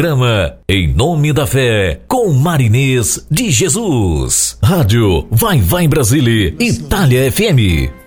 Programa Em Nome da Fé, com Marinês de Jesus. Rádio Vai Vai Brasília, Itália FM.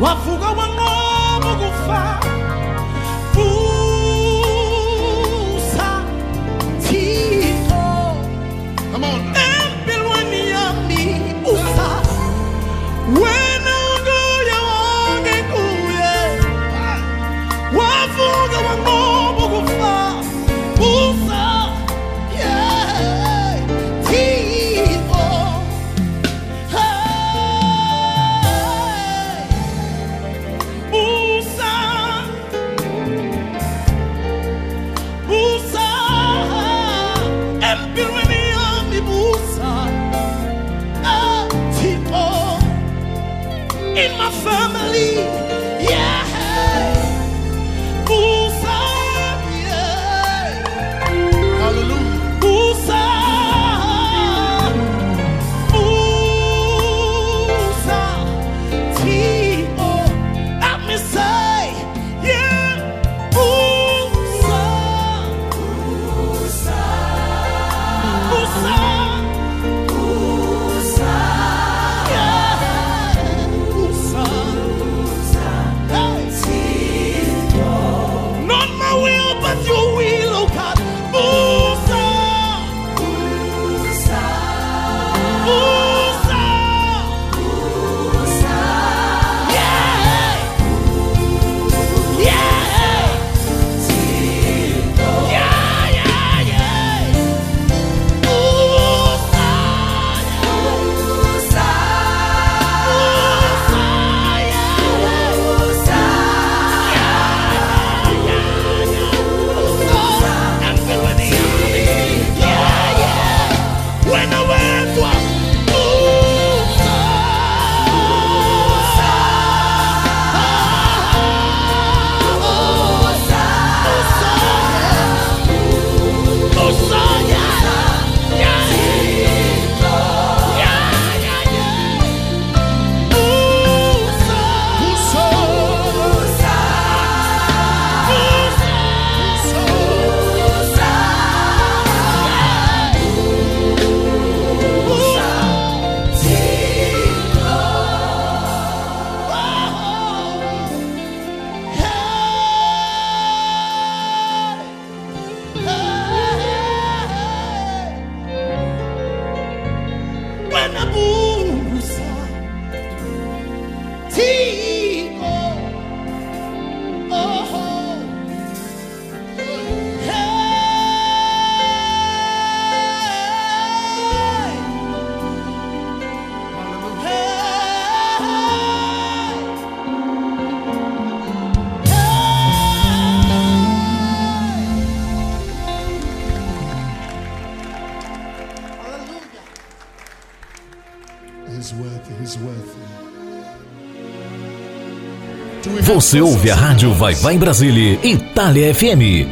Wavuka wanqoba Você ouve a Rádio Vai? Vai Brasília, Itália FM.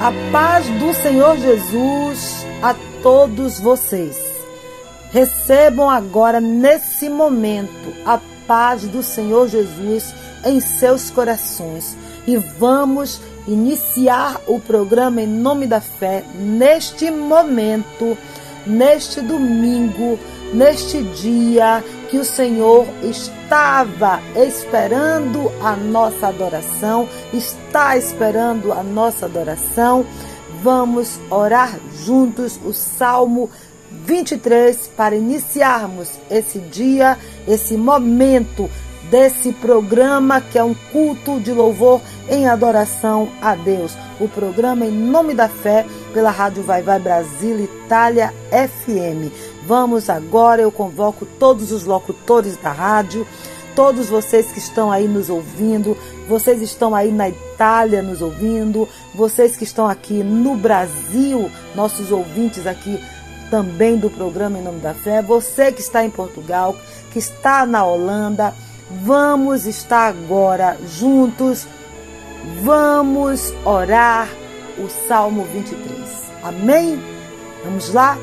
A paz do Senhor Jesus a todos vocês. Recebam agora, nesse momento, a paz do Senhor Jesus em seus corações. E vamos iniciar o programa em nome da fé neste momento, neste domingo, neste dia que o Senhor estava esperando a nossa adoração, está esperando a nossa adoração. Vamos orar juntos o Salmo 23 para iniciarmos esse dia, esse momento desse programa que é um culto de louvor em adoração a Deus. O programa em nome da fé pela Rádio Vai Vai Brasil Itália FM. Vamos agora, eu convoco todos os locutores da rádio, todos vocês que estão aí nos ouvindo, vocês estão aí na Itália nos ouvindo, vocês que estão aqui no Brasil, nossos ouvintes aqui também do programa Em Nome da Fé, você que está em Portugal, que está na Holanda, vamos estar agora juntos, vamos orar o Salmo 23. Amém? Vamos lá?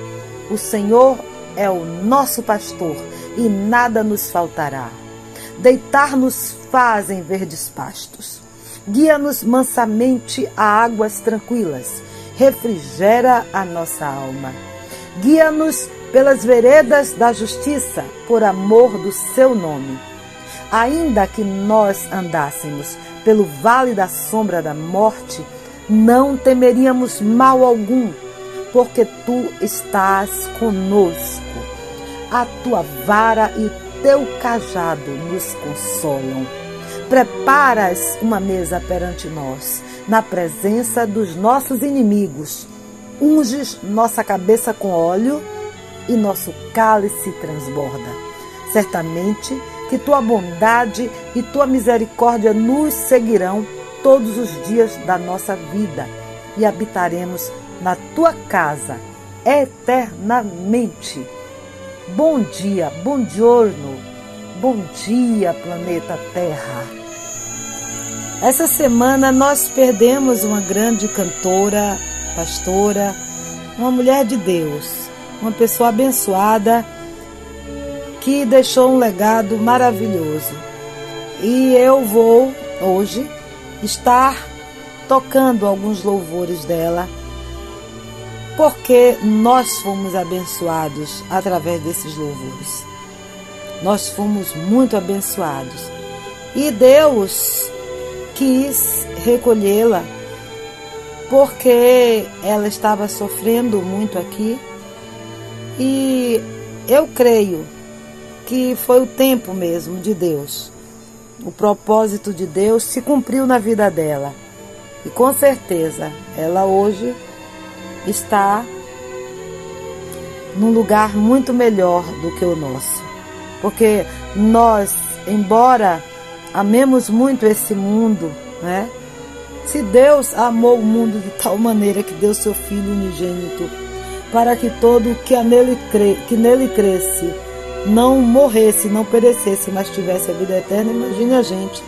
O Senhor é o nosso pastor e nada nos faltará. Deitar-nos faz em verdes pastos. Guia-nos mansamente a águas tranquilas. Refrigera a nossa alma. Guia-nos pelas veredas da justiça, por amor do seu nome. Ainda que nós andássemos pelo vale da sombra da morte, não temeríamos mal algum, porque tu estás conosco. A tua vara e teu cajado nos consolam. Preparas uma mesa perante nós, na presença dos nossos inimigos. Unges nossa cabeça com óleo e nosso cálice transborda. Certamente que tua bondade e tua misericórdia nos seguirão todos os dias da nossa vida e habitaremos na tua casa eternamente. Bom dia, bom giorno, bom dia, planeta Terra. Essa semana nós perdemos uma grande cantora, pastora, uma mulher de Deus, uma pessoa abençoada que deixou um legado maravilhoso. E eu vou hoje estar tocando alguns louvores dela, porque nós fomos abençoados através desses louvores. Nós fomos muito abençoados. E Deus quis recolhê-la porque ela estava sofrendo muito aqui. E eu creio que foi o tempo mesmo de Deus. O propósito de Deus se cumpriu na vida dela. E com certeza ela hoje está num lugar muito melhor do que o nosso. Porque nós, embora amemos muito esse mundo, né? Se Deus amou o mundo de tal maneira que deu seu Filho unigênito, para que todo que, nele, crê, que nele cresce não morresse, não perecesse, mas tivesse a vida eterna, imagine a gente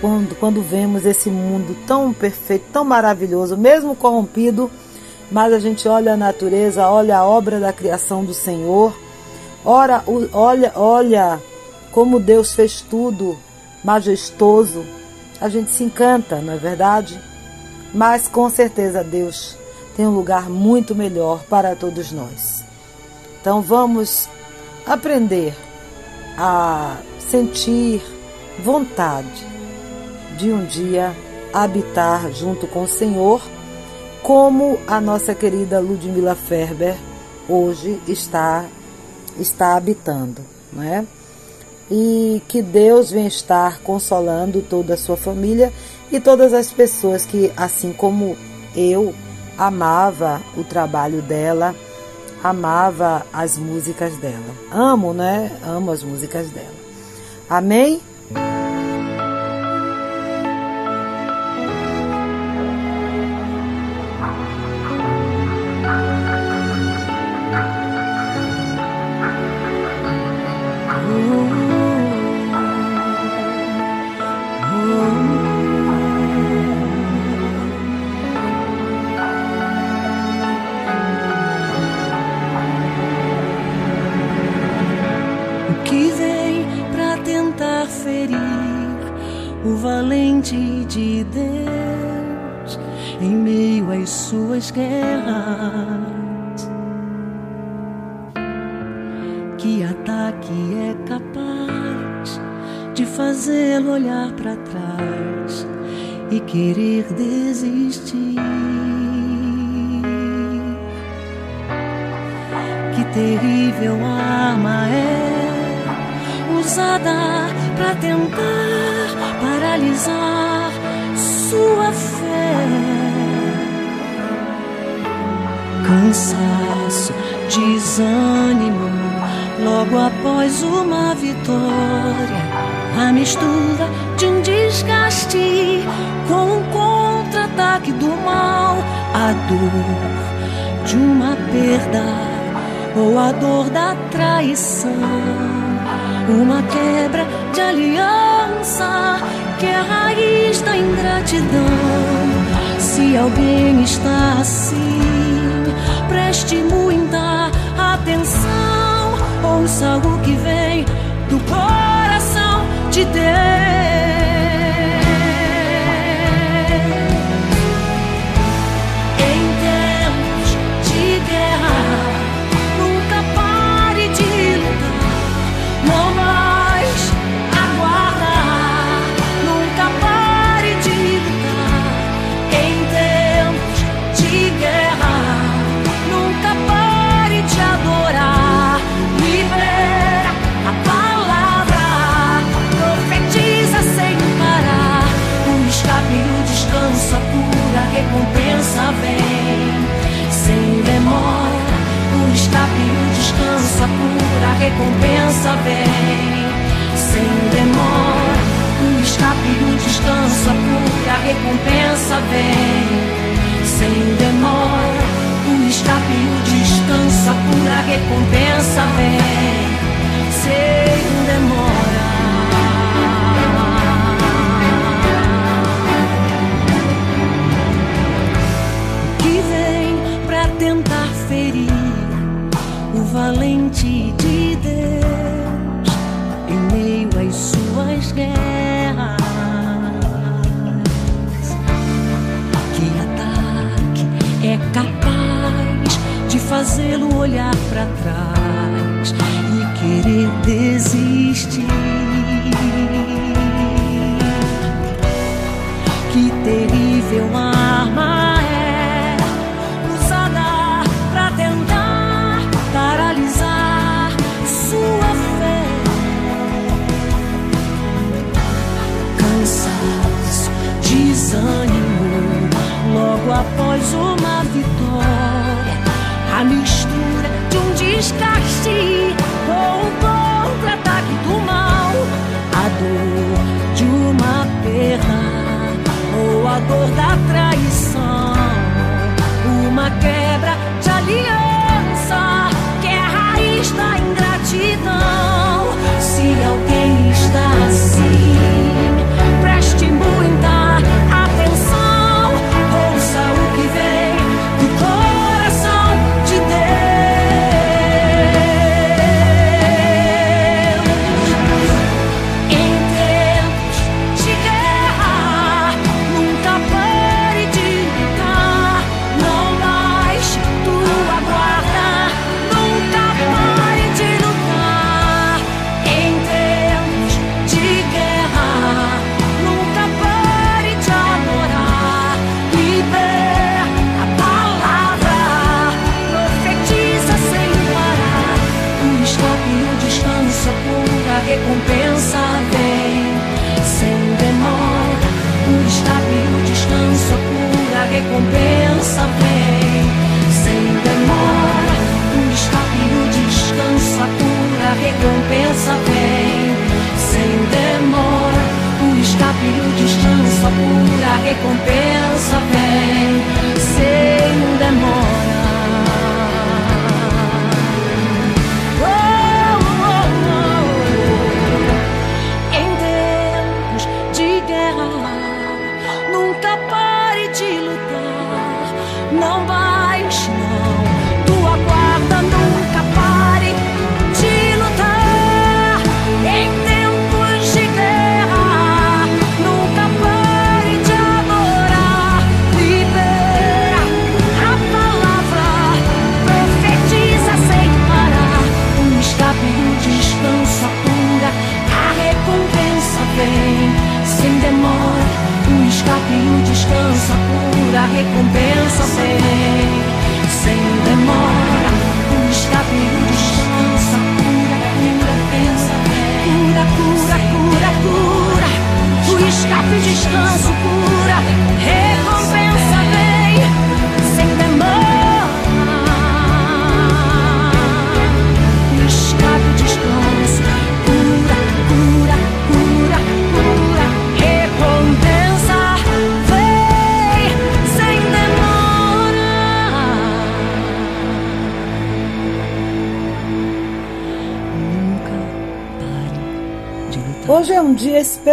quando, quando vemos esse mundo tão perfeito, tão maravilhoso, mesmo corrompido, mas a gente olha a natureza, olha a obra da criação do Senhor, ora, olha, olha como Deus fez tudo majestoso, a gente se encanta, não é verdade? Mas com certeza Deus tem um lugar muito melhor para todos nós. Então vamos aprender a sentir vontade de um dia habitar junto com o Senhor, como a nossa querida Ludmila Ferber hoje está está habitando, não é? E que Deus venha estar consolando toda a sua família e todas as pessoas que, assim como eu, amava o trabalho dela, amava as músicas dela. Amo, né? Amo as músicas dela. Amém? Sua fé. Cansaço, desânimo, logo após uma vitória. A mistura de um desgaste com um contra-ataque do mal, a dor de uma perda ou a dor da traição, uma quebra de aliança que é a raiz da ingratidão. Se alguém está assim, preste muita atenção, ouça o que vem do coração de Deus. O escape e o descanso, a pura recompensa vem sem demora. O descanso, a pura recompensa vem sem demora. O descanso, a pura recompensa vem sem demora. tentar ferir valente de Deus em meio às suas guerras. Que ataque é capaz de fazê-lo olhar pra trás e querer desistir? Após uma vitória. A mistura de um desgaste com o contra-ataque do mal. A dor de uma perda ou a dor da traição, uma quebra de aliança que é a raiz da ingratidão. Se alguém está assim,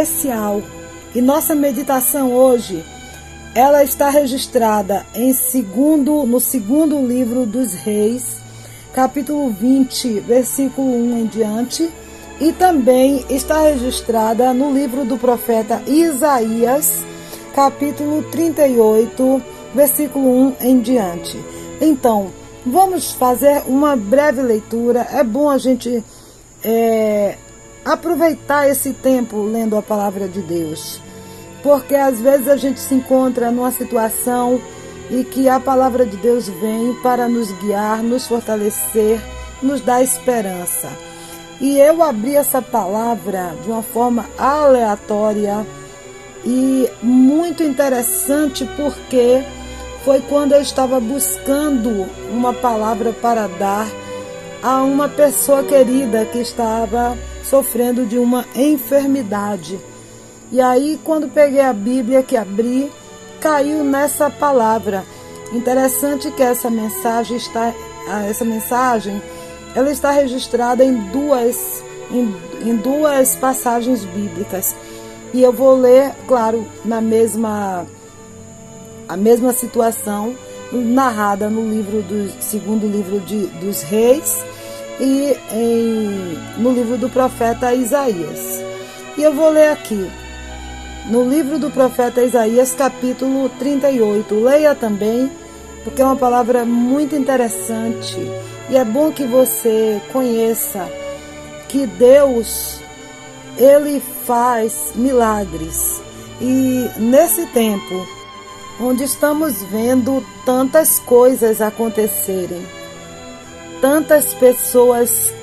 especial e nossa meditação hoje ela está registrada em segundo no segundo livro dos Reis, capítulo 20, versículo 1 em diante, e também está registrada no livro do profeta Isaías, capítulo 38, versículo 1 em diante. Então, vamos fazer uma breve leitura. É bom a gente é, aproveitar esse tempo lendo a palavra de Deus, porque às vezes a gente se encontra numa situação e que a palavra de Deus vem para nos guiar, nos fortalecer, nos dar esperança. E eu abri essa palavra de uma forma aleatória e muito interessante porque foi quando eu estava buscando uma palavra para dar a uma pessoa querida que estava sofrendo de uma enfermidade. E aí, quando peguei a Bíblia que abri, caiu nessa palavra. Interessante que essa mensagem está, essa mensagem, ela está registrada em duas, em, em duas passagens bíblicas. E eu vou ler, claro, na mesma a mesma situação narrada no livro do segundo livro de, dos reis e em, no livro do profeta Isaías. E eu vou ler aqui no livro do profeta Isaías, capítulo 38. Leia também, porque é uma palavra muito interessante e é bom que você conheça que Deus ele faz milagres. E nesse tempo onde estamos vendo tantas coisas acontecerem, tantas pessoas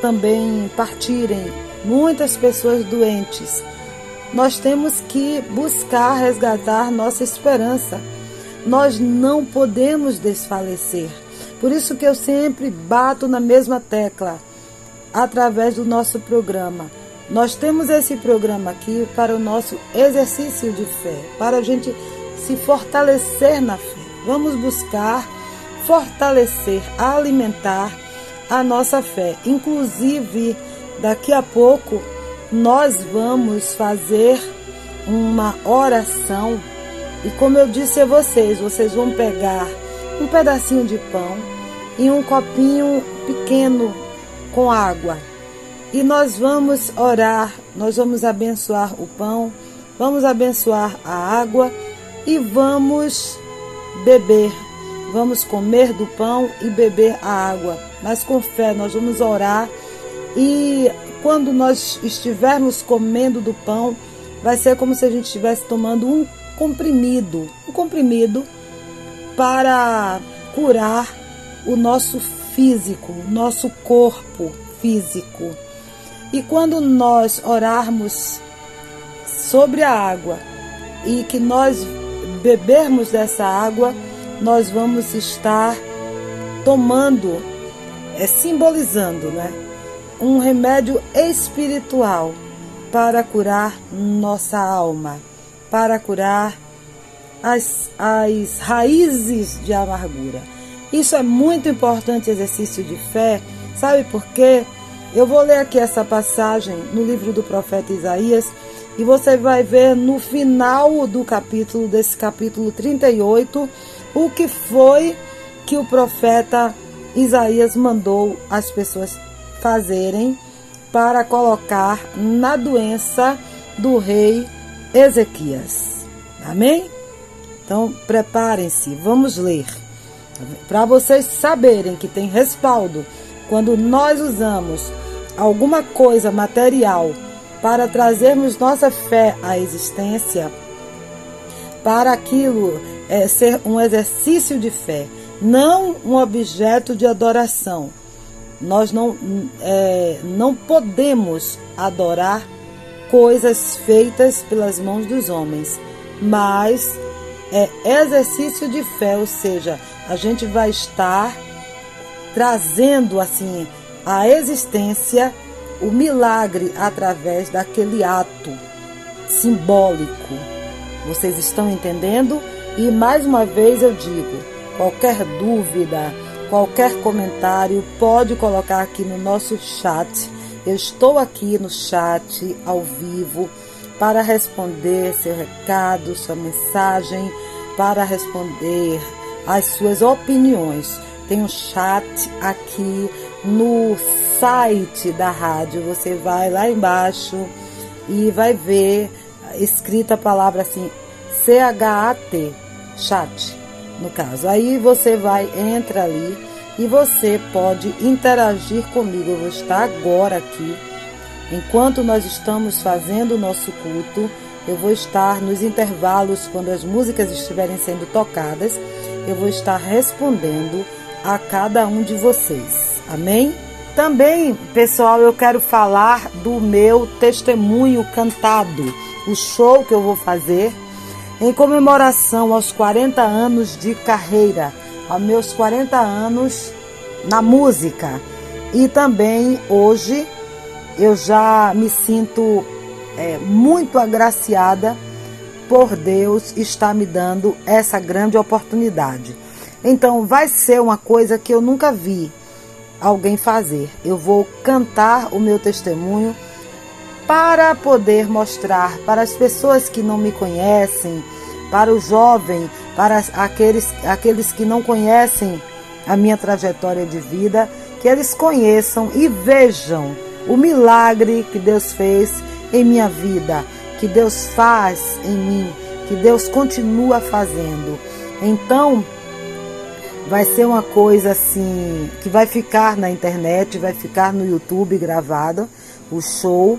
também partirem, muitas pessoas doentes, nós temos que buscar resgatar nossa esperança. Nós não podemos desfalecer. Por isso que eu sempre bato na mesma tecla através do nosso programa. Nós temos esse programa aqui para o nosso exercício de fé, para a gente se fortalecer na fé. Vamos buscar fortalecer, alimentar a nossa fé. Inclusive, daqui a pouco nós vamos fazer uma oração e como eu disse a vocês, vocês vão pegar um pedacinho de pão e um copinho pequeno com água. E nós vamos orar, nós vamos abençoar o pão, vamos abençoar a água e vamos beber. Vamos comer do pão e beber a água. Mas com fé, nós vamos orar e quando nós estivermos comendo do pão, vai ser como se a gente estivesse tomando um comprimido, um comprimido para curar o nosso físico, o nosso corpo físico. E quando nós orarmos sobre a água e que nós bebermos dessa água, nós vamos estar tomando, é, simbolizando, né? Um remédio espiritual para curar nossa alma, para curar as, as raízes de amargura. Isso é muito importante, exercício de fé. Sabe por quê? Eu vou ler aqui essa passagem no livro do profeta Isaías e você vai ver no final do capítulo, desse capítulo 38, o que foi que o profeta Isaías mandou as pessoas fazerem para colocar na doença do rei Ezequias. Amém? Então, preparem-se, vamos ler. Para vocês saberem que tem respaldo quando nós usamos alguma coisa material para trazermos nossa fé à existência, para aquilo é, ser um exercício de fé, não um objeto de adoração. Nós não, é, não podemos adorar coisas feitas pelas mãos dos homens, mas é exercício de fé, ou seja, a gente vai estar trazendo assim a existência o milagre através daquele ato simbólico. Vocês estão entendendo? E mais uma vez eu digo: qualquer dúvida, qualquer comentário, pode colocar aqui no nosso chat Eu estou aqui no chat ao vivo para responder seu recado, sua mensagem, para responder as suas opiniões. Tem um chat aqui no site da rádio. Você vai lá embaixo e vai ver escrita a palavra assim C-H-A-T, chat, no caso. Aí você vai, entra ali e você pode interagir comigo. Eu vou estar agora aqui, enquanto nós estamos fazendo o nosso culto. Eu vou estar nos intervalos, quando as músicas estiverem sendo tocadas, eu vou estar respondendo a cada um de vocês. Amém? Também, pessoal, eu quero falar do meu testemunho cantado, o show que eu vou fazer em comemoração aos 40 anos de carreira, aos meus 40 anos na música. E também hoje eu já me sinto é, muito agraciada por Deus estar me dando essa grande oportunidade. Então vai ser uma coisa que eu nunca vi alguém fazer. Eu vou cantar o meu testemunho para poder mostrar para as pessoas que não me conhecem, para o jovem, para aqueles, aqueles que não conhecem a minha trajetória de vida, que eles conheçam e vejam o milagre que Deus fez em minha vida, que Deus faz em mim, que Deus continua fazendo. Então, vai ser uma coisa assim que vai ficar na internet, vai ficar no YouTube gravado, o show.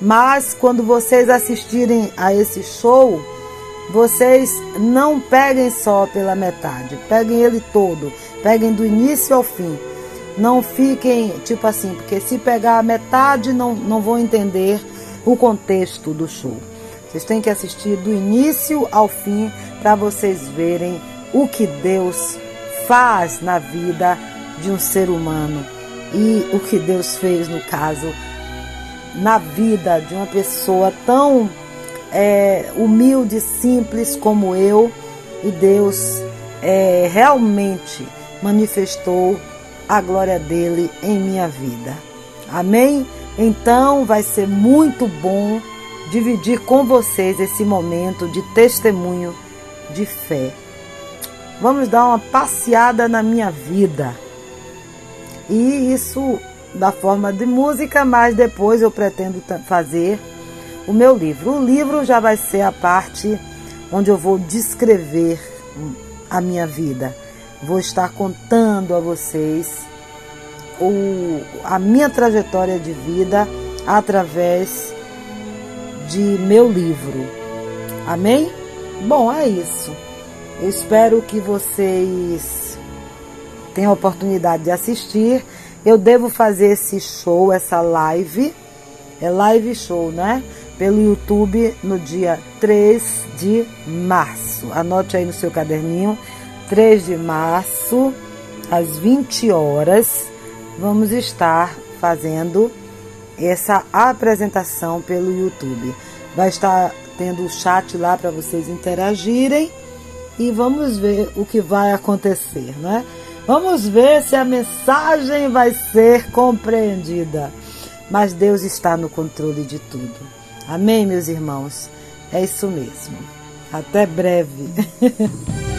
Mas quando vocês assistirem a esse show, vocês não peguem só pela metade, peguem ele todo, peguem do início ao fim. Não fiquem tipo assim, porque se pegar a metade não, não vão entender o contexto do show. Vocês têm que assistir do início ao fim para vocês verem o que Deus faz na vida de um ser humano e o que Deus fez, no caso, na vida de uma pessoa tão é, humilde, simples como eu, e Deus é, realmente manifestou a glória dele em minha vida. Amém? Então vai ser muito bom dividir com vocês esse momento de testemunho de fé. Vamos dar uma passeada na minha vida. E isso da forma de música, mas depois eu pretendo fazer o meu livro. O livro já vai ser a parte onde eu vou descrever a minha vida. Vou estar contando a vocês o, a minha trajetória de vida através de meu livro. Amém? Bom, é isso. Eu espero que vocês tenham a oportunidade de assistir. Eu devo fazer esse show, essa live. É live show, né? pelo YouTube no dia 3 de março. Anote aí no seu caderninho, 3 de março, às 20 horas, vamos estar fazendo essa apresentação pelo YouTube. Vai estar tendo o chat lá para vocês interagirem e vamos ver o que vai acontecer, né? Vamos ver se a mensagem vai ser compreendida. Mas Deus está no controle de tudo. Amém, meus irmãos? É isso mesmo. Até breve.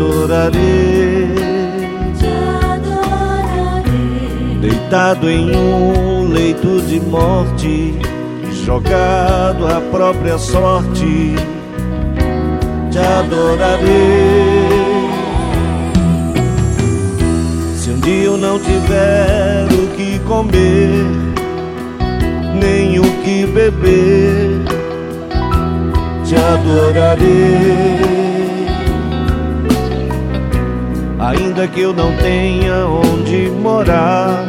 adorarei, te adorarei. deitado em um leito de morte, jogado à própria sorte. Te adorarei. Se um dia eu não tiver o que comer nem o que beber, te adorarei. Ainda que eu não tenha onde morar,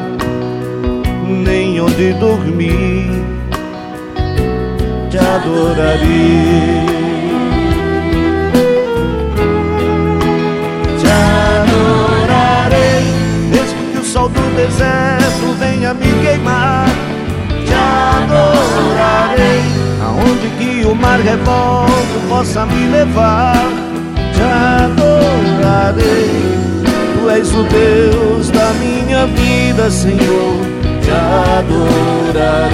nem onde dormir, te adorarei. Te adorarei, mesmo que o sol do deserto venha me queimar. Te adorarei, aonde que o mar revolto possa me levar. Te adorarei, tu és o Deus da minha vida, Senhor. Te adorarei.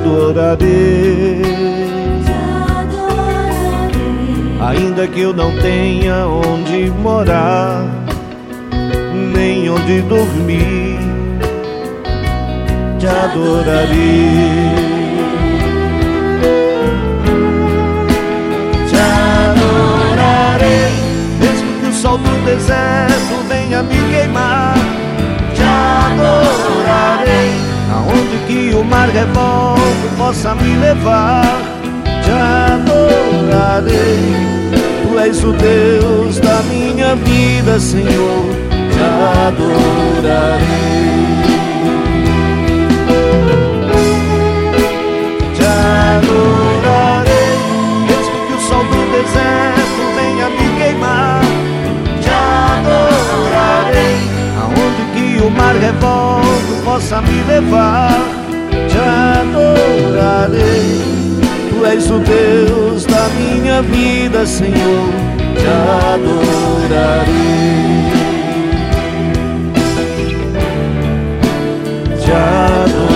Adorarei. Ainda que eu não tenha onde morar, nem onde dormir, te adorarei. Sol do deserto venha me queimar. Te adorarei, aonde que o mar revolto possa me levar. Te adorarei, tu és o Deus da minha vida, Senhor. Te adorarei. Te adorarei, mesmo que o sol do deserto venha me queimar. Te adorarei, aonde que o mar revolto possa me levar. Te adorarei, tu és o Deus da minha vida, Senhor. Te adorarei. Te adorarei.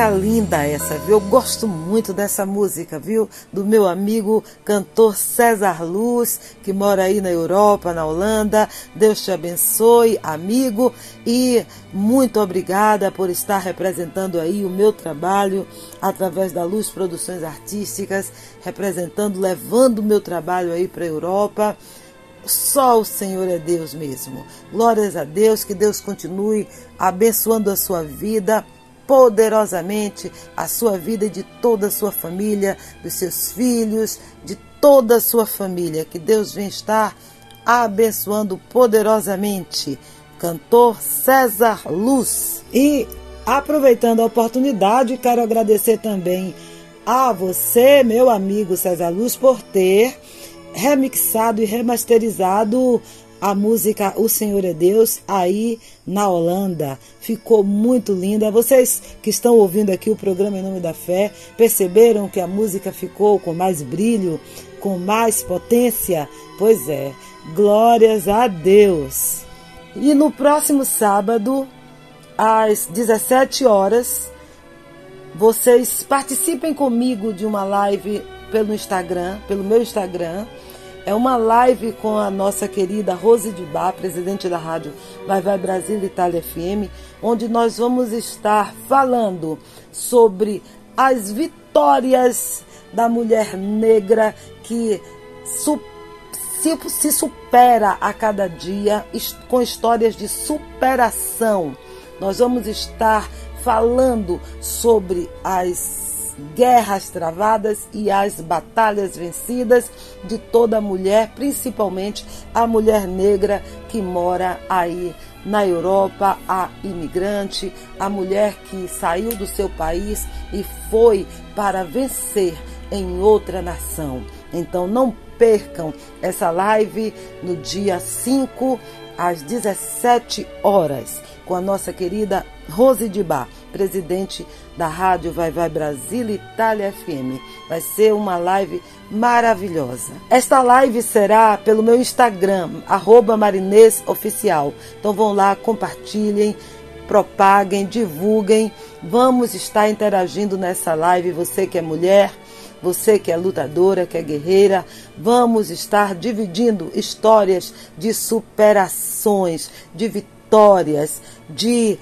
Música linda essa, viu? Eu gosto muito dessa música, viu? Do meu amigo cantor César Luz, que mora aí na Europa, na Holanda. Deus te abençoe, amigo, e muito obrigada por estar representando aí o meu trabalho através da Luz Produções Artísticas, representando, levando o meu trabalho aí para a Europa. Só o Senhor é Deus mesmo. Glórias a Deus, que Deus continue abençoando a sua vida poderosamente, a sua vida e de toda a sua família, dos seus filhos, de toda a sua família. Que Deus venha estar abençoando poderosamente. Cantor César Luz. E aproveitando a oportunidade, quero agradecer também a você, meu amigo César Luz, por ter remixado e remasterizado a música O Senhor é Deus aí na Holanda. Ficou muito linda. Vocês que estão ouvindo aqui o programa Em Nome da Fé, perceberam que a música ficou com mais brilho, com mais potência? Pois é, glórias a Deus. E no próximo sábado, às 17 horas, vocês participem comigo de uma live pelo Instagram, pelo meu Instagram. É uma live com a nossa querida Rose de Bar, presidente da rádio Vai Vai Brasil Itália FM, onde nós vamos estar falando sobre as vitórias da mulher negra que su se, se supera a cada dia com histórias de superação. Nós vamos estar falando sobre as guerras travadas e as batalhas vencidas de toda mulher, principalmente a mulher negra que mora aí na Europa, a imigrante, a mulher que saiu do seu país e foi para vencer em outra nação. Então não percam essa live no dia 5 às 17 horas com a nossa querida Rose de Bar, presidente da Rádio Vai Vai Brasil Itália FM. Vai ser uma live maravilhosa. Esta live será pelo meu Instagram, arroba Marinês Oficial. Então vão lá, compartilhem, propaguem, divulguem. Vamos estar interagindo nessa live. Você que é mulher, você que é lutadora, que é guerreira, vamos estar dividindo histórias de superações, de vitórias, de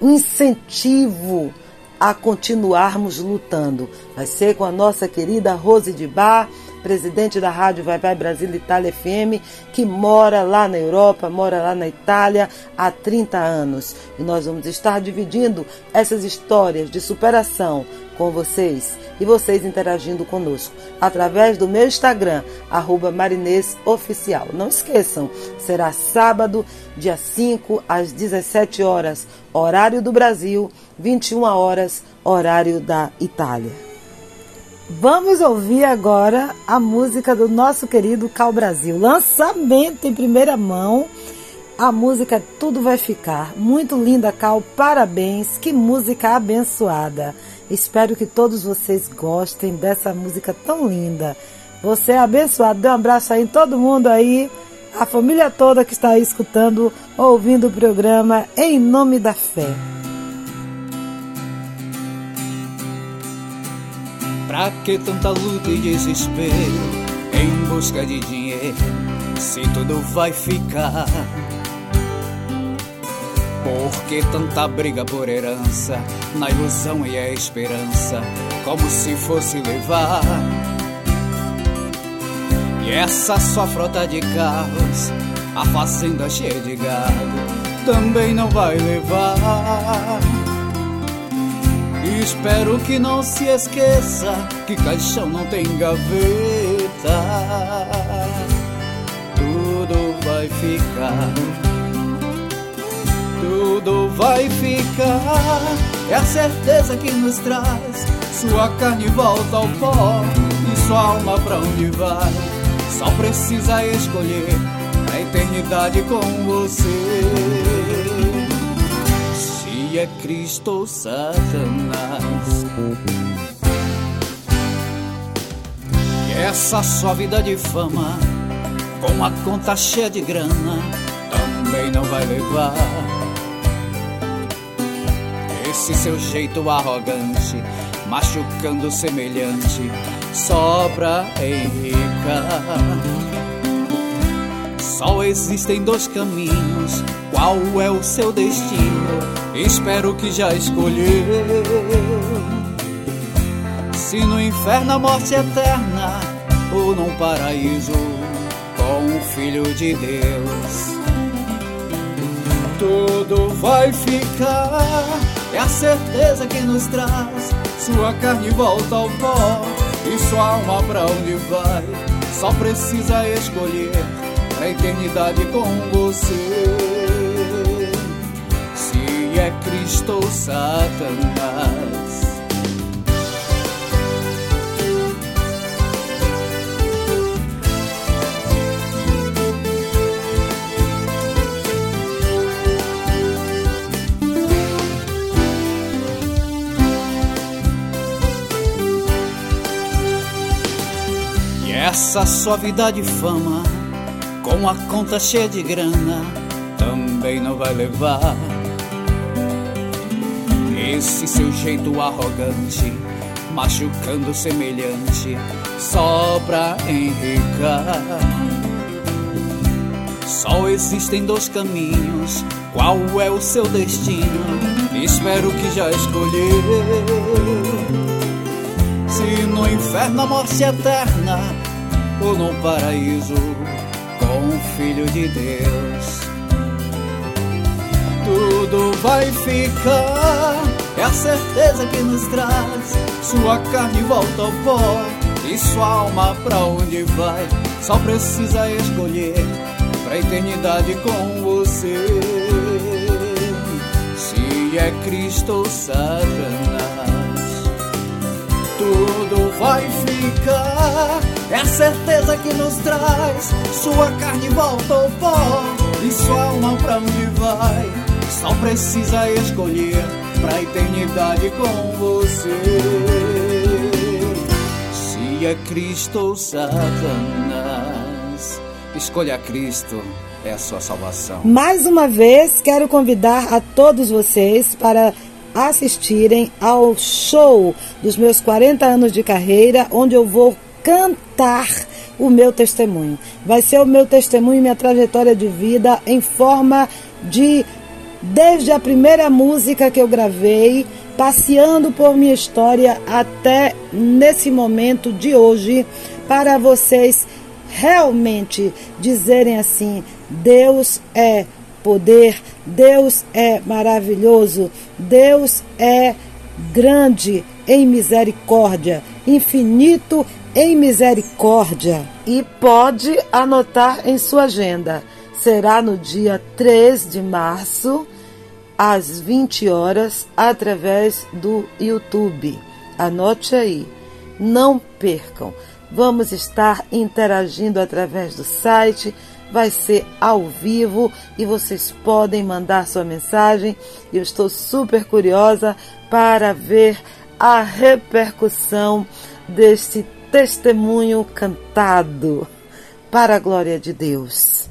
incentivo a continuarmos lutando. Vai ser com a nossa querida Rose de Bar, presidente da Rádio Vai Vai Brasil Itália FM, que mora lá na Europa, mora lá na Itália há 30 anos. E nós vamos estar dividindo essas histórias de superação com vocês e vocês interagindo conosco através do meu Instagram, arroba Marinês Oficial. Não esqueçam, será sábado, dia 5, às 17 horas, horário do Brasil, 21 horas, horário da Itália. Vamos ouvir agora a música do nosso querido Cal Brasil. Lançamento em primeira mão. A música Tudo Vai Ficar. Muito linda, Cal. Parabéns. Que música abençoada. Espero que todos vocês gostem dessa música tão linda. Você é abençoado. Dê um abraço aí em todo mundo aí. A família toda que está aí escutando, ouvindo o programa Em Nome da Fé. Pra que tanta luta e desespero em busca de dinheiro, se tudo vai ficar? Por que tanta briga por herança, na ilusão e a esperança, como se fosse levar? E essa sua frota de carros, a fazenda cheia de gado, também não vai levar. Espero que não se esqueça que caixão não tem gaveta. Tudo vai ficar, tudo vai ficar. É a certeza que nos traz. Sua carne volta ao pó e sua alma pra onde vai. Só precisa escolher a eternidade com você é Cristo ou Satanás. E essa sua vida de fama, com a conta cheia de grana, também não vai levar. Esse seu jeito arrogante, machucando semelhante, só pra enricar. Só existem dois caminhos, qual é o seu destino? Espero que já escolheu. Se no inferno a morte eterna, ou num paraíso com o Filho de Deus. Tudo vai ficar, é a certeza que nos traz. Sua carne volta ao pó e sua alma pra onde vai. Só precisa escolher eternidade com você. Se é Cristo ou Satanás. Essa sua vida de fama, com a conta cheia de grana, também não vai levar. Esse seu jeito arrogante, machucando semelhante, só pra enricar. Só existem dois caminhos, qual é o seu destino? Espero que já escolheu. Se no inferno a morte eterna, ou no paraíso Filho de Deus. Tudo vai ficar, é a certeza que nos traz. Sua carne volta ao pó e sua alma pra onde vai. Só precisa escolher pra eternidade com você. Se é Cristo ou Satanás tudo vai ficar. É a certeza que nos traz. Sua carne volta ao pó e sua alma pra onde vai. precisa escolher pra eternidade com você. Se é Cristo ou Satanás, escolha Cristo, é a sua salvação. Mais uma vez, quero convidar a todos vocês para assistirem ao show dos meus 40 anos de carreira, onde eu vou cantar o meu testemunho. Vai ser o meu testemunho e minha trajetória de vida em forma de desde a primeira música que eu gravei, passeando por minha história até nesse momento de hoje, para vocês realmente dizerem assim: Deus é poder, Deus é maravilhoso, Deus é grande em misericórdia, infinito em misericórdia. E pode anotar em sua agenda. Será no dia 3 de março, às 20 horas, através do YouTube. Anote aí. Não percam. Vamos estar interagindo através do site. Vai ser ao vivo e vocês podem mandar sua mensagem. Eu estou super curiosa para ver a repercussão deste testemunho cantado para a glória de Deus.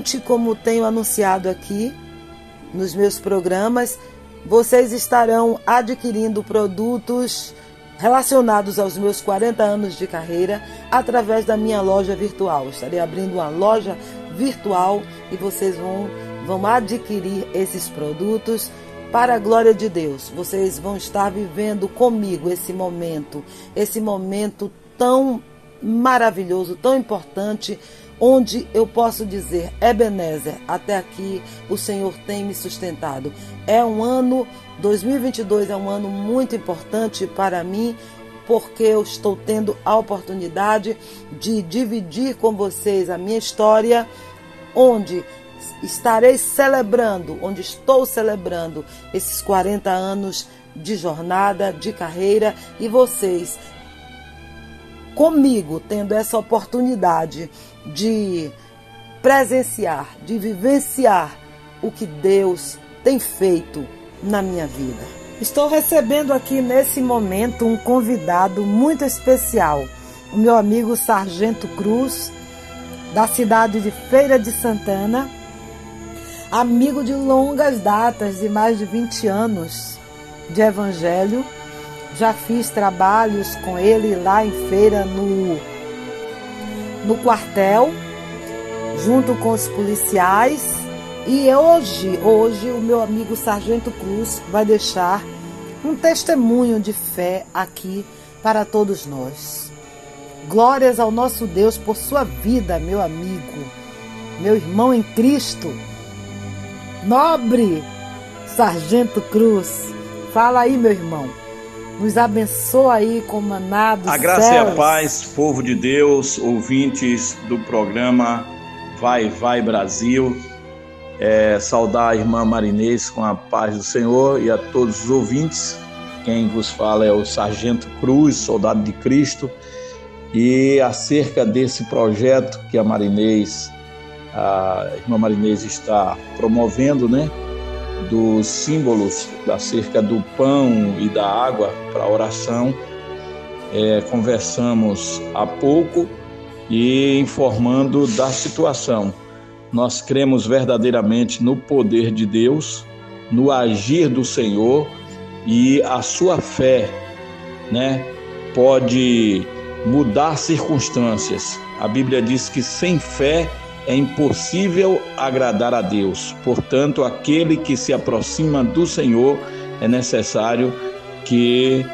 Brevemente, como tenho anunciado aqui nos meus programas, vocês estarão adquirindo produtos relacionados aos meus 40 anos de carreira através da minha loja virtual. Estarei abrindo uma loja virtual e vocês vão, vão adquirir esses produtos para a glória de Deus. Vocês vão estar vivendo comigo esse momento, esse momento tão maravilhoso, tão importante, onde eu posso dizer, Ebenezer, até aqui o Senhor tem me sustentado. É um ano, 2022 é um ano muito importante para mim, porque eu estou tendo a oportunidade de dividir com vocês a minha história, onde estarei celebrando, onde estou celebrando esses 40 anos de jornada, de carreira e vocês comigo tendo essa oportunidade de presenciar, de vivenciar o que Deus tem feito na minha vida. Estou recebendo aqui nesse momento um convidado muito especial, o meu amigo Sargento Cruz, da cidade de Feira de Santana, amigo de longas datas, de mais de 20 anos de evangelho. Já fiz trabalhos com ele lá em feira no, no quartel, junto com os policiais. E hoje, hoje o meu amigo Sargento Cruz vai deixar um testemunho de fé aqui para todos nós. Glórias ao nosso Deus por sua vida, meu amigo, meu irmão em Cristo. Nobre Sargento Cruz, fala aí, meu irmão. Nos abençoa aí com maná dos A graça céus. e a paz, povo de Deus, ouvintes do programa Vai, Vai Brasil. É, saudar a irmã Marinês com a paz do Senhor e a todos os ouvintes. Quem vos fala é o Sargento Cruz, soldado de Cristo. E acerca desse projeto que a Marinês, a irmã Marinês está promovendo, né? Dos símbolos acerca do pão e da água para oração. É, conversamos há pouco e informando da situação. Nós cremos verdadeiramente no poder de Deus, no agir do Senhor e a sua fé, né, pode mudar circunstâncias. A Bíblia diz que sem fé é impossível agradar a Deus. Portanto, aquele que se aproxima do Senhor é necessário que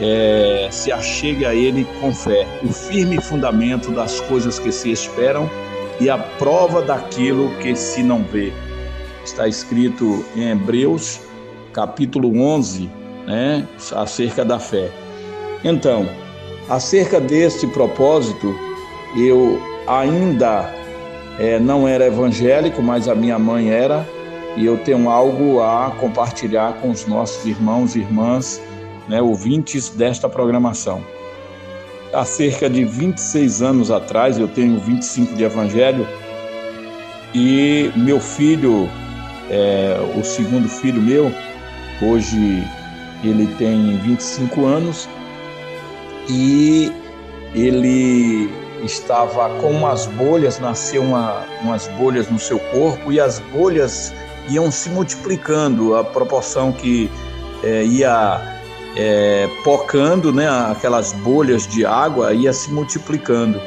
é, se achegue a Ele com fé. O firme fundamento das coisas que se esperam e a prova daquilo que se não vê. Está escrito em Hebreus, capítulo 11, né, acerca da fé. Então, acerca deste propósito, eu ainda é, não era evangélico, mas a minha mãe era, e eu tenho algo a compartilhar com os nossos irmãos e irmãs, né, ouvintes desta programação. Há cerca de 26 anos atrás, eu tenho 25 de evangelho, e meu filho, é, o segundo filho meu, hoje ele tem 25 anos, e ele estava com umas bolhas, nasceu uma, umas bolhas no seu corpo, e as bolhas iam se multiplicando, a proporção que é, ia é, pocando, né, aquelas bolhas de água ia se multiplicando.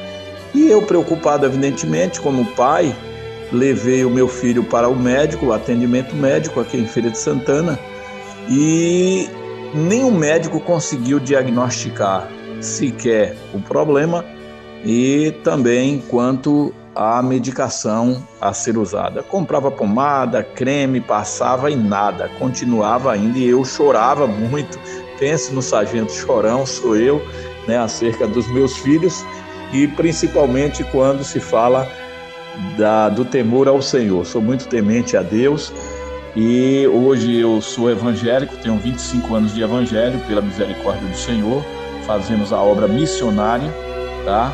E eu, preocupado, evidentemente, como pai, levei o meu filho para o médico, o atendimento médico aqui em Feira de Santana, e nenhum médico conseguiu diagnosticar sequer o problema e também quanto à medicação a ser usada. Comprava pomada, creme, passava e nada, continuava ainda e eu chorava muito pense no sargento chorão, sou eu, né, acerca dos meus filhos e principalmente quando se fala da, do temor ao Senhor. Sou muito temente a Deus e hoje eu sou evangélico, tenho 25 anos de evangelho, pela misericórdia do Senhor. Fazemos a obra missionária, tá?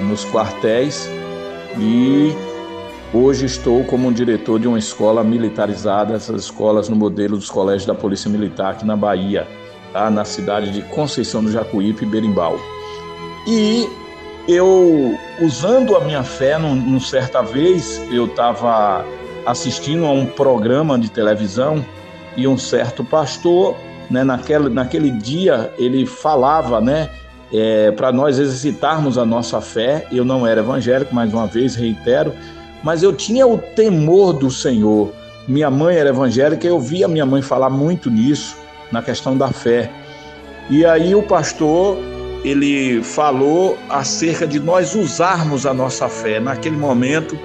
Nos quartéis e hoje estou como diretor de uma escola militarizada, essas escolas no modelo dos colégios da Polícia Militar aqui na Bahia tá? na cidade de Conceição do Jacuípe, Berimbau. E eu, usando a minha fé, num, num certa vez, eu estava assistindo a um programa de televisão e um certo pastor, né, naquele, naquele dia, ele falava, né, é, para nós exercitarmos a nossa fé. Eu não era evangélico, mais uma vez reitero, mas eu tinha o temor do Senhor. Minha mãe era evangélica, eu via minha mãe falar muito nisso, na questão da fé. E aí o pastor, ele falou acerca de nós usarmos a nossa fé. Naquele momento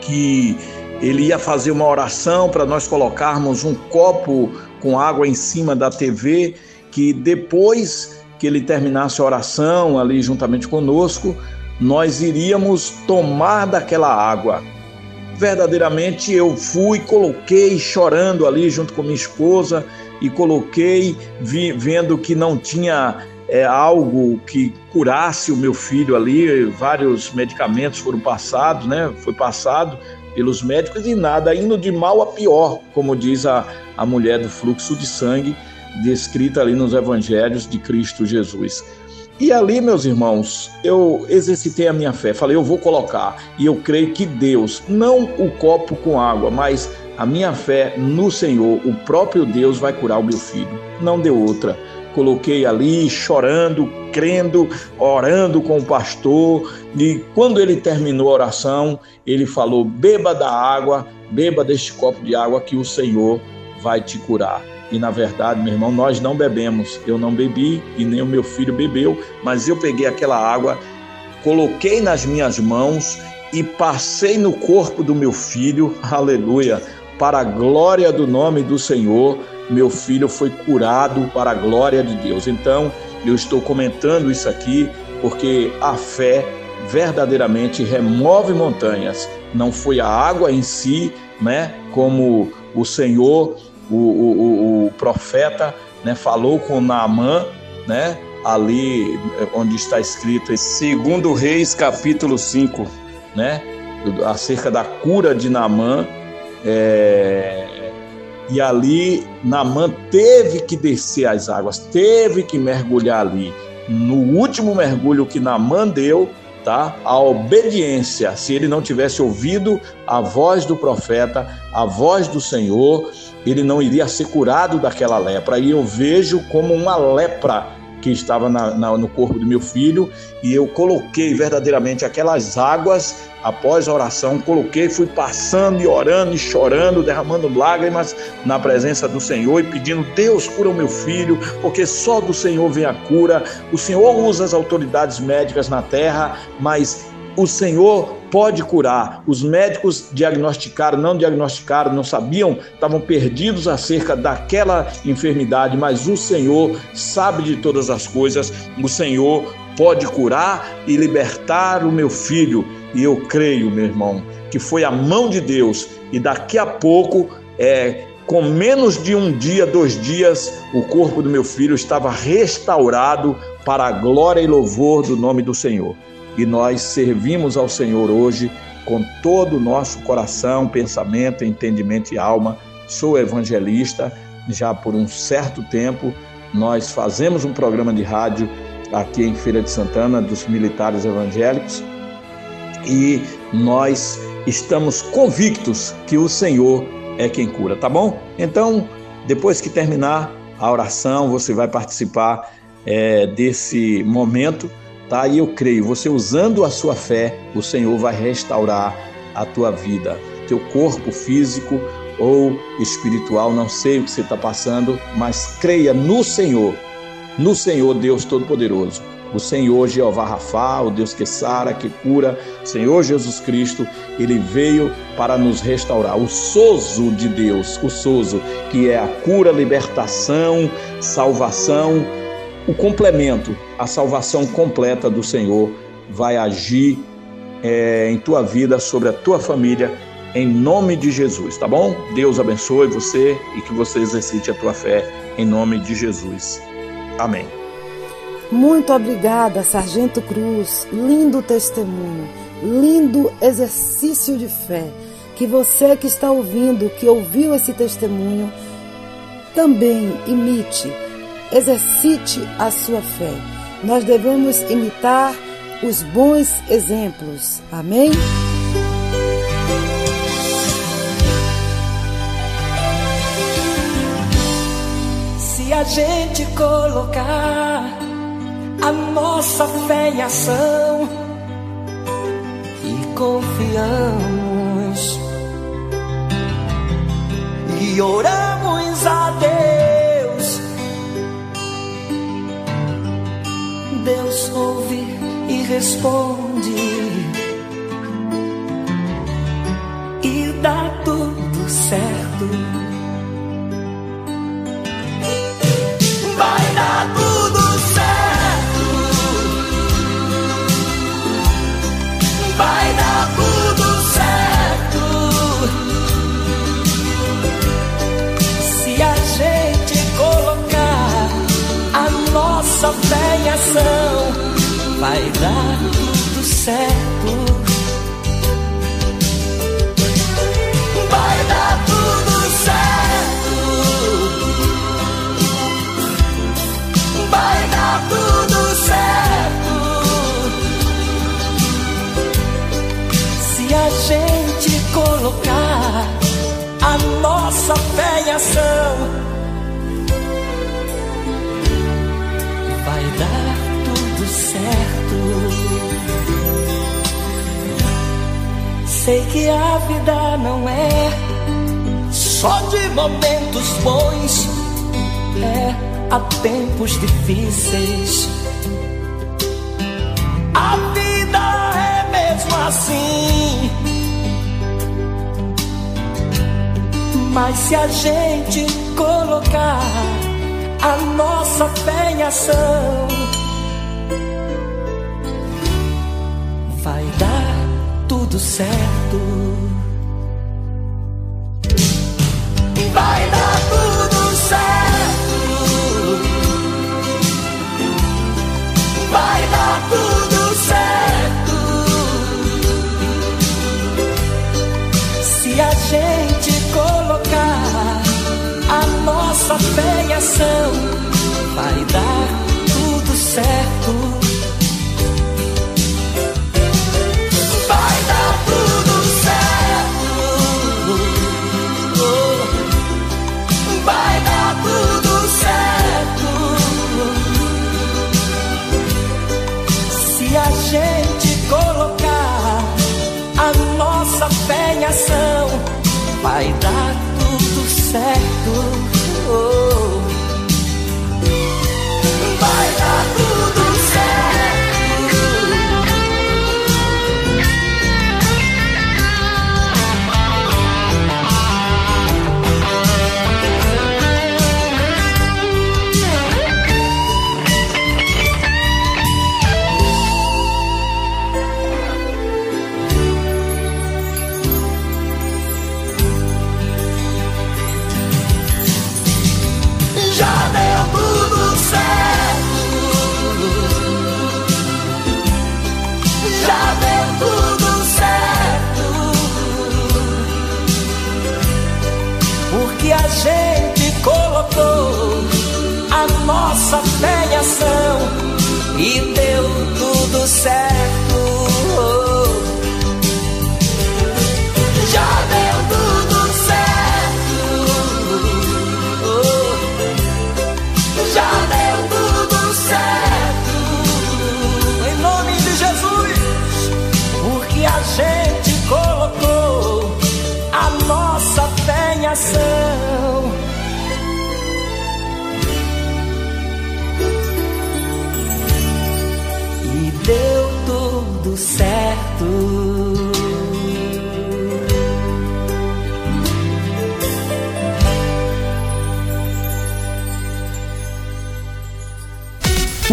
que ele ia fazer uma oração para nós colocarmos um copo com água em cima da TV, que depois que ele terminasse a oração ali juntamente conosco, nós iríamos tomar daquela água. Verdadeiramente eu fui, coloquei chorando ali junto com minha esposa e coloquei vi, vendo que não tinha é, algo que curasse o meu filho ali, vários medicamentos foram passados, né? Foi passado pelos médicos e nada, indo de mal a pior, como diz a, a mulher do fluxo de sangue, descrita ali nos evangelhos de Cristo Jesus. E ali, meus irmãos, eu exercitei a minha fé, falei, eu vou colocar, e eu creio que Deus, não o copo com água, mas a minha fé no Senhor, o próprio Deus vai curar o meu filho, não deu outra coloquei ali chorando, crendo, orando com o pastor. E quando ele terminou a oração, ele falou: Beba da água, beba deste copo de água que o Senhor vai te curar. E na verdade, meu irmão, nós não bebemos. Eu não bebi e nem o meu filho bebeu, mas eu peguei aquela água, coloquei nas minhas mãos e passei no corpo do meu filho, aleluia, para a glória do nome do Senhor meu filho foi curado para a glória de Deus. Então, eu estou comentando isso aqui porque a fé verdadeiramente remove montanhas. Não foi a água em si, né, como o Senhor, o, o, o profeta, né, falou com Naamã, né, ali onde está escrito 2 Reis capítulo 5, né, acerca da cura de Naamã, é, e ali Namã teve que descer as águas, teve que mergulhar ali. No último mergulho que Namã deu, tá? A obediência, se ele não tivesse ouvido a voz do profeta, a voz do Senhor, ele não iria ser curado daquela lepra. E eu vejo como uma lepra que estava na, na, no corpo do meu filho e eu coloquei verdadeiramente aquelas águas após a oração, coloquei, fui passando e orando e chorando, derramando lágrimas na presença do Senhor e pedindo: Deus, cura o meu filho, porque só do Senhor vem a cura. O Senhor usa as autoridades médicas na terra, mas o Senhor pode curar. Os médicos diagnosticaram, não diagnosticaram, não sabiam, estavam perdidos acerca daquela enfermidade, mas o Senhor sabe de todas as coisas. O Senhor pode curar e libertar o meu filho. E eu creio, meu irmão, que foi a mão de Deus. E daqui a pouco, é, com menos de um dia, dois dias, o corpo do meu filho estava restaurado para a glória e louvor do nome do Senhor e nós servimos ao Senhor hoje com todo o nosso coração, pensamento, entendimento e alma. Sou evangelista já por um certo tempo. Nós fazemos um programa de rádio aqui em Feira de Santana dos militares evangélicos e nós estamos convictos que o Senhor é quem cura, tá bom? Então, depois que terminar a oração, você vai participar é, desse momento tá? E eu creio, você usando a sua fé, o Senhor vai restaurar a tua vida, teu corpo físico ou espiritual, não sei o que você está passando, mas creia no Senhor, no Senhor Deus Todo-Poderoso. O Senhor Jeová Rafa, o Deus que sara, que cura, Senhor Jesus Cristo, ele veio para nos restaurar. O sozo de Deus, o sozo, que é a cura, libertação, salvação, o complemento, a salvação completa do Senhor vai agir é, em tua vida, sobre a tua família, em nome de Jesus, tá bom? Deus abençoe você e que você exercite a tua fé em nome de Jesus. Amém. Muito obrigada, Sargento Cruz. Lindo testemunho, lindo exercício de fé. Que você que está ouvindo, que ouviu esse testemunho, também imite exercite a sua fé. Nós devemos imitar os bons exemplos. Amém? Se a gente colocar a nossa fé em ação e confiamos e oramos a Deus, Deus ouve e responde e dá tudo certo. Fé em ação, vai dar tudo certo. Vai dar tudo certo. Vai dar tudo certo. Se a gente colocar a nossa fé em ação, certo. Sei que a vida não é só de momentos bons, é há tempos difíceis. A vida é mesmo assim. Mas se a gente colocar a nossa fé em ação, certo. Vai dar tudo certo. Vai dar tudo certo. Se a gente colocar a nossa fé em ação, vai dar tudo certo. Tudo certo.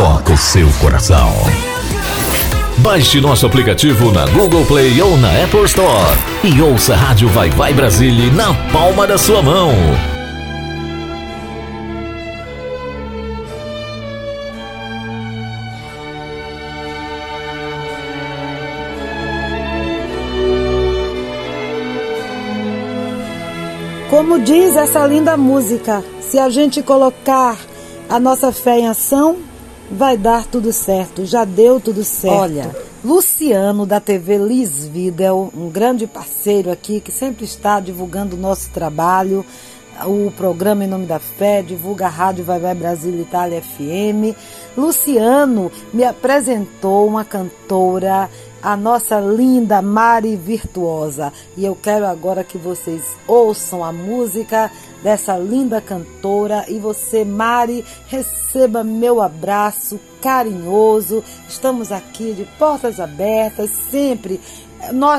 toca o seu coração. Baixe nosso aplicativo na Google Play ou na Apple Store e ouça a Rádio Vai Vai Brasília na palma da sua mão. Como diz essa linda música, se a gente colocar a nossa fé em ação, vai dar tudo certo, já deu tudo certo. Olha, Luciano da TV Liz Vida, um grande parceiro aqui que sempre está divulgando o nosso trabalho, o programa Em Nome da Fé, divulga a Rádio Vai Vai Brasil Itália FM. Luciano me apresentou uma cantora a nossa linda Mari Virtuosa. E eu quero agora que vocês ouçam a música dessa linda cantora. E você, Mari, receba meu abraço carinhoso. Estamos aqui de portas abertas, sempre.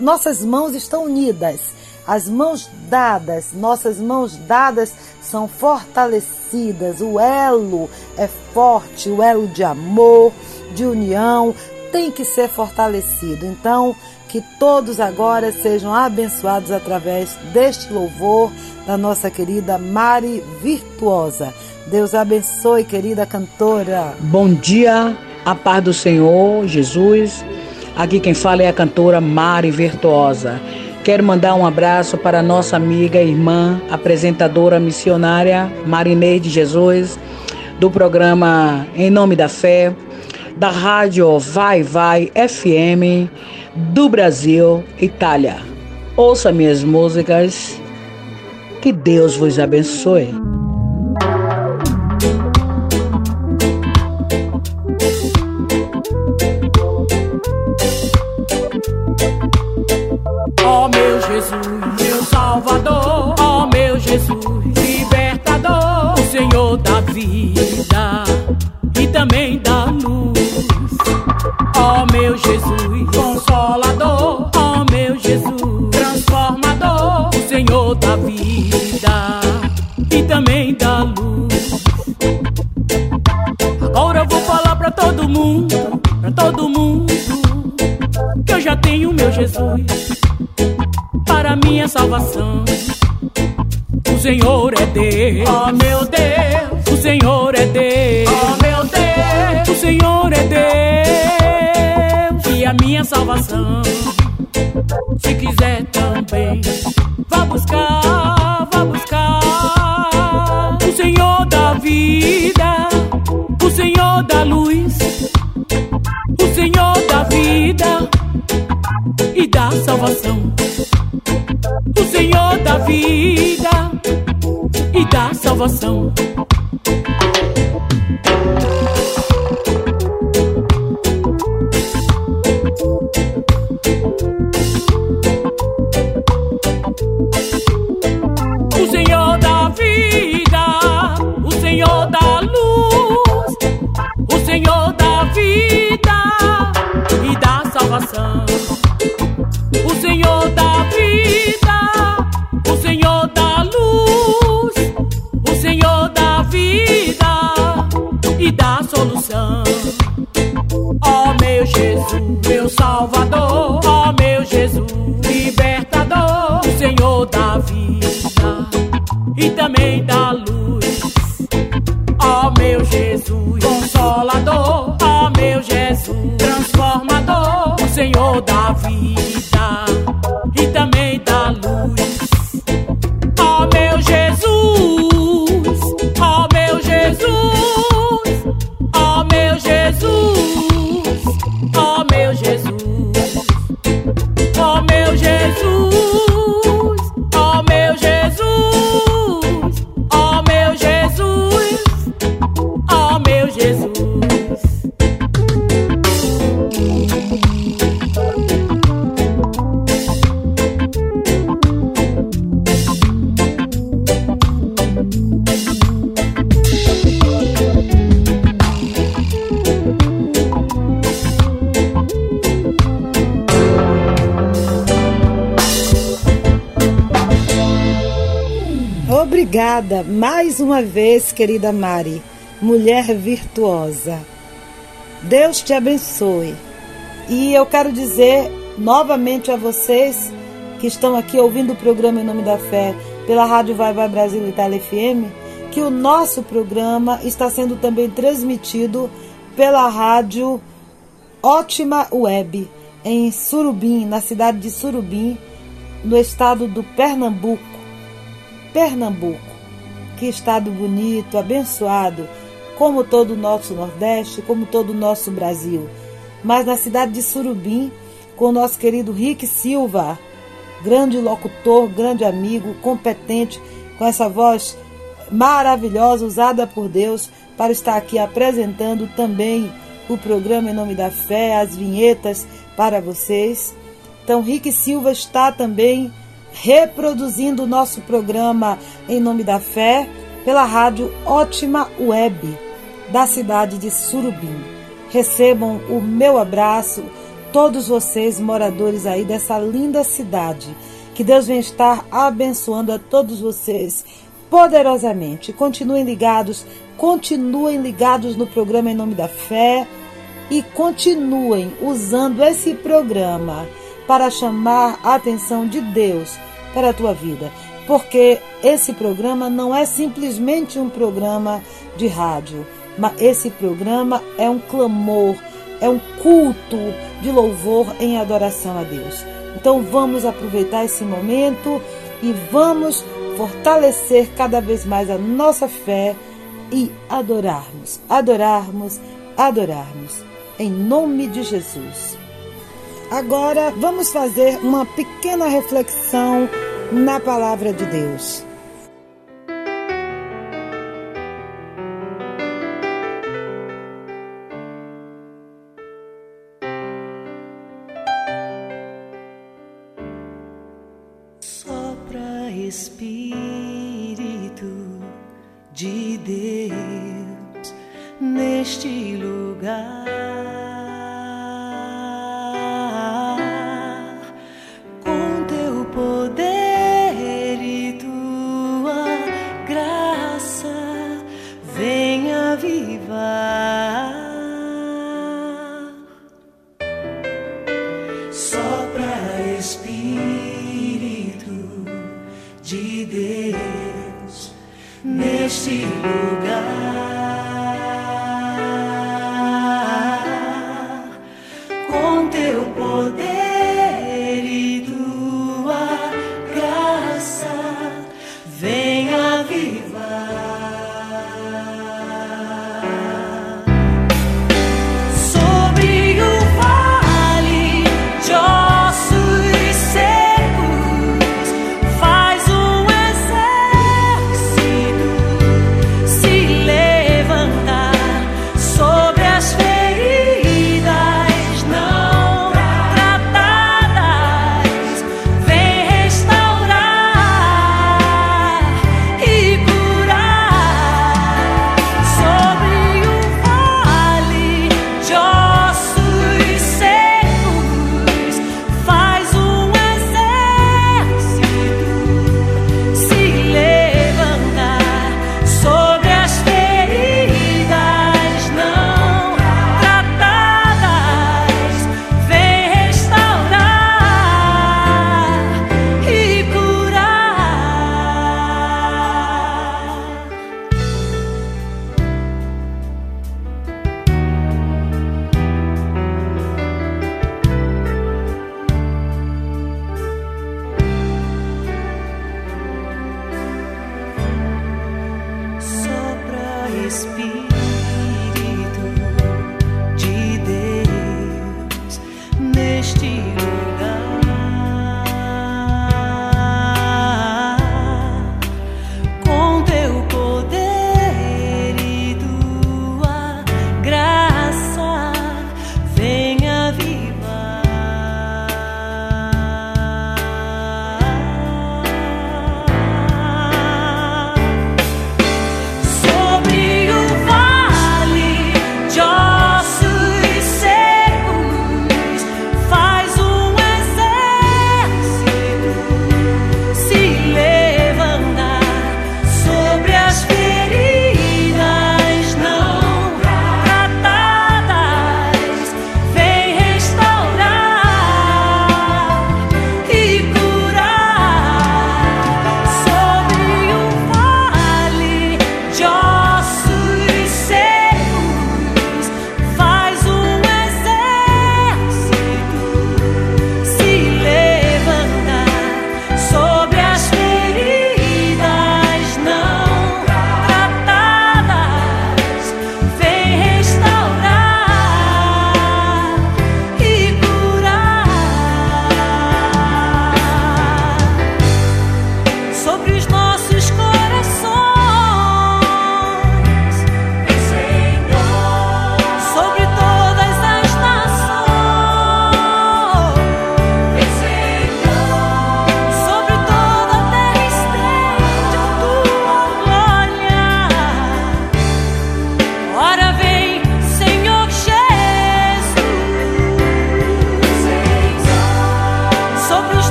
Nossas mãos estão unidas. As mãos dadas, nossas mãos dadas são fortalecidas. O elo é forte, o elo de amor, de união, tem que ser fortalecido. Então, que todos agora sejam abençoados através deste louvor da nossa querida Mari Virtuosa. Deus abençoe, querida cantora. Bom dia, a paz do Senhor Jesus. Aqui quem fala é a cantora Mari Virtuosa. Quero mandar um abraço para nossa amiga, irmã, apresentadora missionária Marinês de Jesus, do programa Em Nome da Fé da rádio Vai Vai FM do Brasil, Itália. Ouça minhas músicas. Que Deus vos abençoe. Mundo, que eu já tenho meu Jesus para minha salvação. O Senhor é Deus, oh meu Deus, o Senhor é Deus, oh meu Deus, o Senhor é Deus e a minha salvação. Se quiser também, vá buscar, vá buscar. O Senhor da vida, salvação. O Senhor da vida e da salvação. Vida e da solução. Ó oh, meu Jesus, meu Salvador, ó oh, meu Jesus, libertador, o Senhor da vida e também da luz. Ó oh, meu Jesus, consolador, ó meu Jesus, transformador, o Senhor da vida Obrigada mais uma vez, querida Mari, mulher virtuosa. Deus te abençoe. E eu quero dizer novamente a vocês que estão aqui ouvindo o programa Em Nome da Fé pela Rádio Vai Vai Brasil Itália FM, que o nosso programa está sendo também transmitido pela rádio Ótima Web em Surubim, na cidade de Surubim, no estado do Pernambuco. Pernambuco, que estado bonito, abençoado, como todo o nosso Nordeste, como todo o nosso Brasil. Mas na cidade de Surubim, com o nosso querido Rick Silva, grande locutor, grande amigo, competente, com essa voz maravilhosa usada por Deus para estar aqui apresentando também o programa Em Nome da Fé, as vinhetas para vocês. Então, Rick Silva está também reproduzindo o nosso programa Em Nome da Fé pela rádio Ótima Web da cidade de Surubim. Recebam o meu abraço, todos vocês moradores aí dessa linda cidade. Que Deus venha estar abençoando a todos vocês poderosamente. Continuem ligados, continuem ligados no programa Em Nome da Fé e continuem usando esse programa para chamar a atenção de Deus para a tua vida, porque esse programa não é simplesmente um programa de rádio, mas esse programa é um clamor, é um culto de louvor em adoração a Deus. Então vamos aproveitar esse momento e vamos fortalecer cada vez mais a nossa fé e adorarmos, adorarmos, adorarmos em nome de Jesus. Agora vamos fazer uma pequena reflexão na palavra de Deus.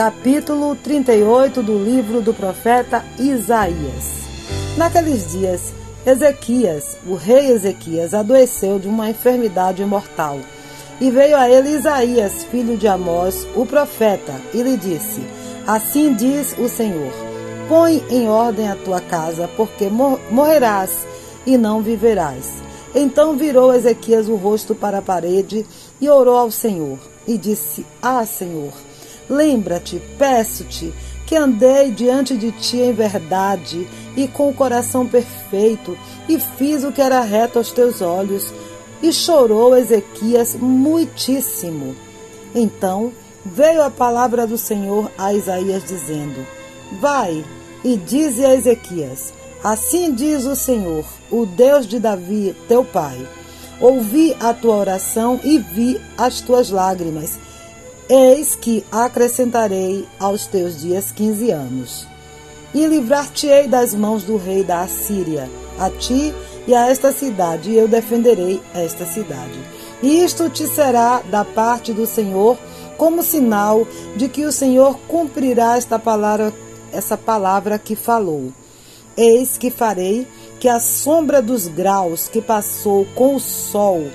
Capítulo 38 do livro do profeta Isaías. Naqueles dias, Ezequias, o rei Ezequias, adoeceu de uma enfermidade mortal. E veio a ele Isaías, filho de Amós, o profeta, e lhe disse: Assim diz o Senhor: Põe em ordem a tua casa, porque morrerás e não viverás. Então virou Ezequias o rosto para a parede e orou ao Senhor, e disse: Ah, Senhor, lembra-te, peço-te, que andei diante de ti em verdade e com o coração perfeito, e fiz o que era reto aos teus olhos. E chorou Ezequias muitíssimo. Então veio a palavra do Senhor a Isaías, dizendo: Vai e dize a Ezequias: Assim diz o Senhor, o Deus de Davi, teu pai. Ouvi a tua oração e vi as tuas lágrimas. Eis que acrescentarei aos teus dias quinze anos e livrar-te-ei das mãos do rei da Assíria, a ti e a esta cidade, e eu defenderei esta cidade. Isto te será da parte do Senhor como sinal de que o Senhor cumprirá esta palavra, essa palavra que falou. Eis que farei que a sombra dos graus que passou com o sol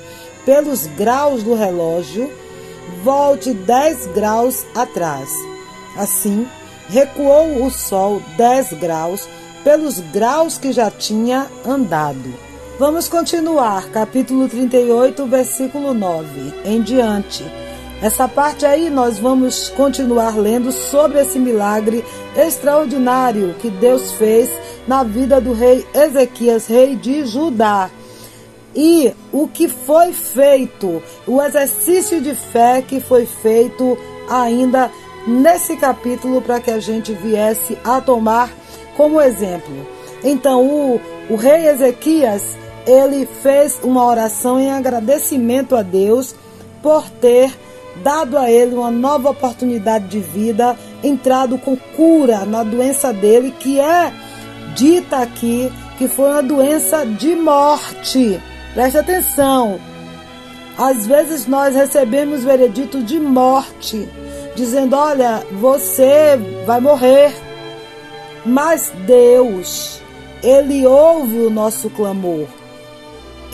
pelos graus do relógio volte dez graus atrás. Assim, recuou o sol 10 graus pelos graus que já tinha andado. Vamos continuar, capítulo 38, versículo 9 em diante. Essa parte aí nós vamos continuar lendo sobre esse milagre extraordinário que Deus fez na vida do rei Ezequias, rei de Judá. E o que foi feito, o exercício de fé que foi feito ainda nesse capítulo para que a gente viesse a tomar como exemplo. Então, o, o rei Ezequias, ele fez uma oração em agradecimento a Deus por ter dado a ele uma nova oportunidade de vida, entrado com cura na doença dele, que é dita aqui que foi uma doença de morte. Preste atenção. Às vezes nós recebemos veredito de morte dizendo: Olha, você vai morrer. Mas Deus, Ele ouve o nosso clamor.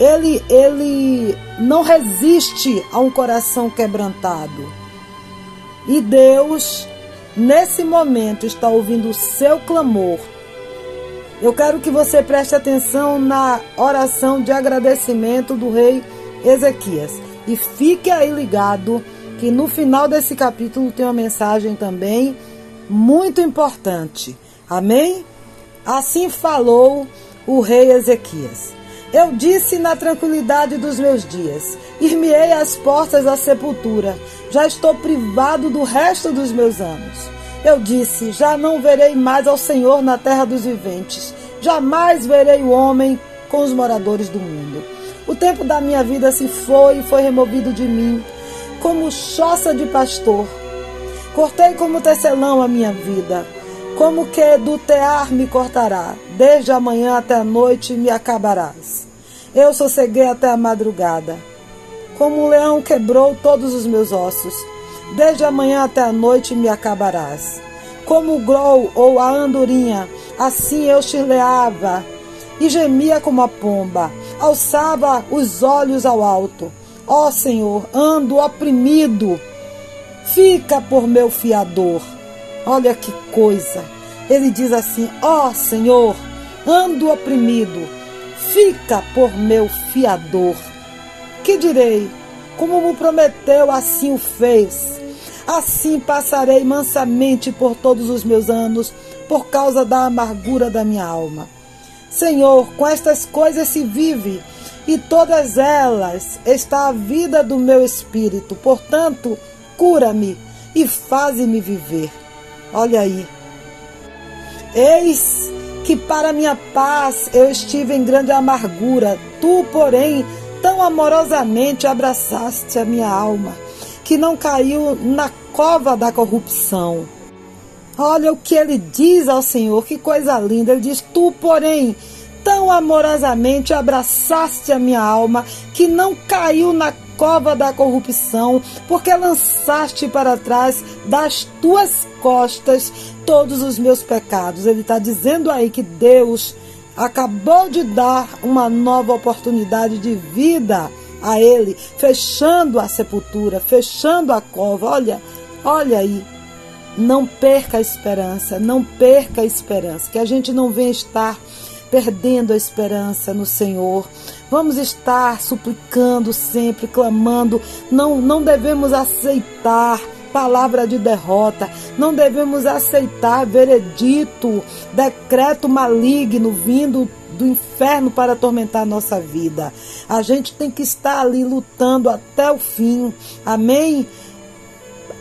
Ele, ele não resiste a um coração quebrantado. E Deus, nesse momento, está ouvindo o seu clamor. Eu quero que você preste atenção na oração de agradecimento do rei Ezequias. E fique aí ligado que no final desse capítulo tem uma mensagem também muito importante. Amém? Assim falou o rei Ezequias. Eu disse na tranquilidade dos meus dias: Ir-me-ei às portas da sepultura, já estou privado do resto dos meus anos. Eu disse: Já não verei mais ao Senhor na terra dos viventes, jamais verei o homem com os moradores do mundo. O tempo da minha vida se foi e foi removido de mim como choça de pastor. Cortei como tecelão a minha vida, como que do tear me cortará, desde a manhã até a noite me acabarás. Eu sosseguei até a madrugada. Como um leão quebrou todos os meus ossos, desde a manhã até a noite me acabarás. Como o grou ou a andorinha, assim eu chileava e gemia como a pomba, alçava os olhos ao alto Ó Senhor, ando oprimido. Fica por meu fiador. Olha que coisa. Ele diz assim: Ó Senhor, ando oprimido. Fica por meu fiador. Que direi? Como me prometeu, assim o fez. Assim passarei mansamente por todos os meus anos, por causa da amargura da minha alma. Senhor, com estas coisas se vive, e todas elas está a vida do meu espírito. Portanto, cura-me e faze-me viver. Olha aí. Eis que para minha paz eu estive em grande amargura. Tu, porém, tão amorosamente abraçaste a minha alma, que não caiu na cova da corrupção. Olha o que ele diz ao Senhor, que coisa linda. Ele diz: Tu, porém, tão amorosamente abraçaste a minha alma que não caiu na cova da corrupção, porque lançaste para trás das tuas costas todos os meus pecados. Ele está dizendo aí que Deus acabou de dar uma nova oportunidade de vida a ele, fechando a sepultura, fechando a cova. Olha, olha aí. Não perca a esperança, não perca a esperança, que a gente não venha estar perdendo a esperança no Senhor. Vamos estar suplicando sempre, clamando. Não, não devemos aceitar palavra de derrota. Não devemos aceitar veredito, decreto maligno vindo do inferno para atormentar a nossa vida. A gente tem que estar ali lutando até o fim. Amém?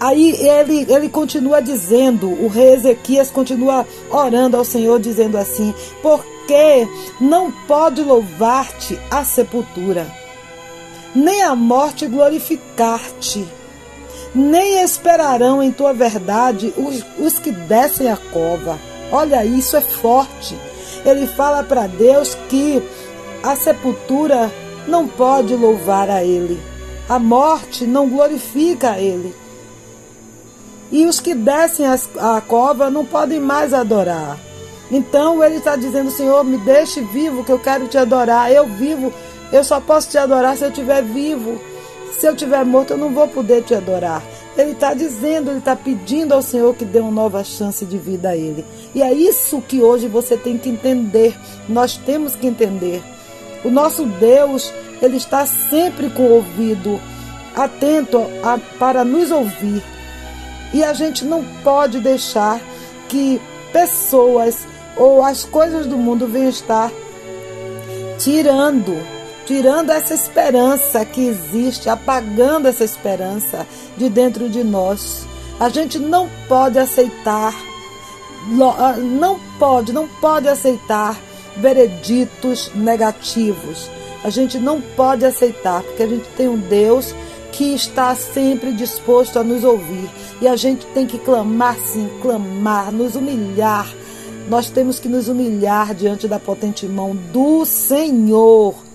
Aí ele, ele continua dizendo, o rei Ezequias continua orando ao Senhor, dizendo assim: Porque não pode louvar-te a sepultura, nem a morte glorificar-te, nem esperarão em tua verdade os, os que descem a cova. Olha, isso é forte. Ele fala para Deus que a sepultura não pode louvar a Ele, a morte não glorifica a Ele. E os que descem a cova não podem mais adorar. Então ele está dizendo, Senhor, me deixe vivo, que eu quero te adorar. Eu vivo, eu só posso te adorar se eu estiver vivo. Se eu estiver morto, eu não vou poder te adorar. Ele está dizendo, ele está pedindo ao Senhor que dê uma nova chance de vida a ele. E é isso que hoje você tem que entender. Nós temos que entender. O nosso Deus, ele está sempre com o ouvido atento a, para nos ouvir. E a gente não pode deixar que pessoas ou as coisas do mundo venham estar tirando, tirando essa esperança que existe, apagando essa esperança de dentro de nós. A gente não pode aceitar, não pode, não pode aceitar vereditos negativos. A gente não pode aceitar, porque a gente tem um Deus que está sempre disposto a nos ouvir. E a gente tem que clamar, sim, clamar, nos humilhar. Nós temos que nos humilhar diante da potente mão do Senhor.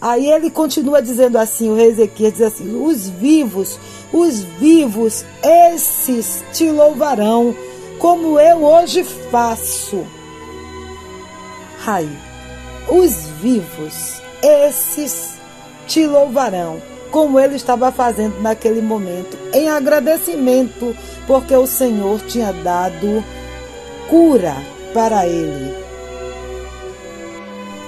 Aí ele continua dizendo assim, o rei Ezequiel diz assim: os vivos, os vivos, esses te louvarão, como eu hoje faço. Aí, os vivos, esses te louvarão como ele estava fazendo naquele momento, em agradecimento, porque o Senhor tinha dado cura para ele.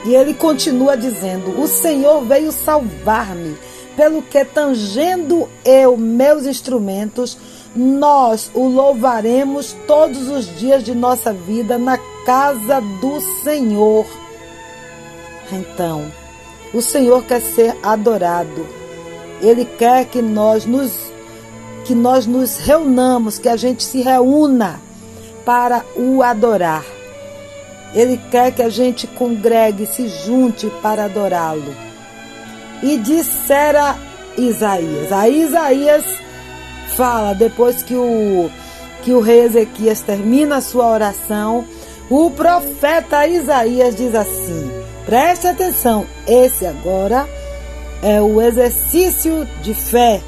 E ele continua dizendo: O Senhor veio salvar-me, pelo que tangendo eu meus instrumentos, nós o louvaremos todos os dias de nossa vida na casa do Senhor. Então, o Senhor quer ser adorado. Ele quer que nós nos que nós nos reunamos, que a gente se reúna para o adorar. Ele quer que a gente congregue, se junte para adorá-lo. E dissera Isaías. Aí Isaías fala, depois que o, que o rei Ezequias termina a sua oração, o profeta Isaías diz assim: preste atenção, esse agora é o exercício de fé.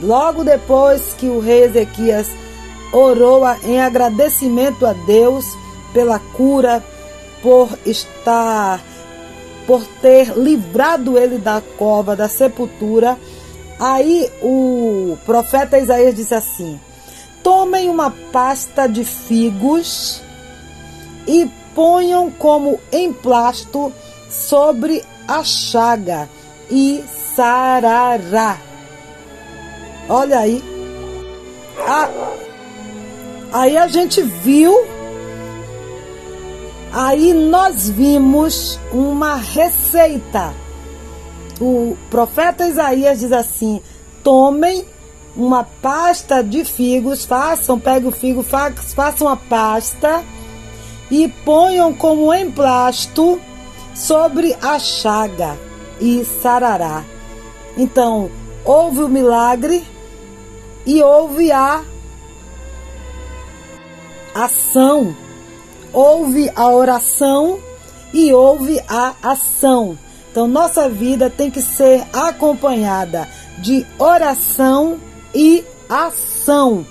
Logo depois que o rei Ezequias orou em agradecimento a Deus pela cura, por estar, por ter livrado ele da cova, da sepultura, aí o profeta Isaías disse assim: Tomem uma pasta de figos e ponham como emplasto sobre a chaga e sarará. Olha aí. A, aí a gente viu, aí nós vimos uma receita. O profeta Isaías diz assim: tomem uma pasta de figos, façam, peguem o figo, façam a pasta e ponham como emplasto sobre a chaga e sarará. Então, houve o milagre e houve a ação. Houve a oração e houve a ação. Então, nossa vida tem que ser acompanhada de oração e ação.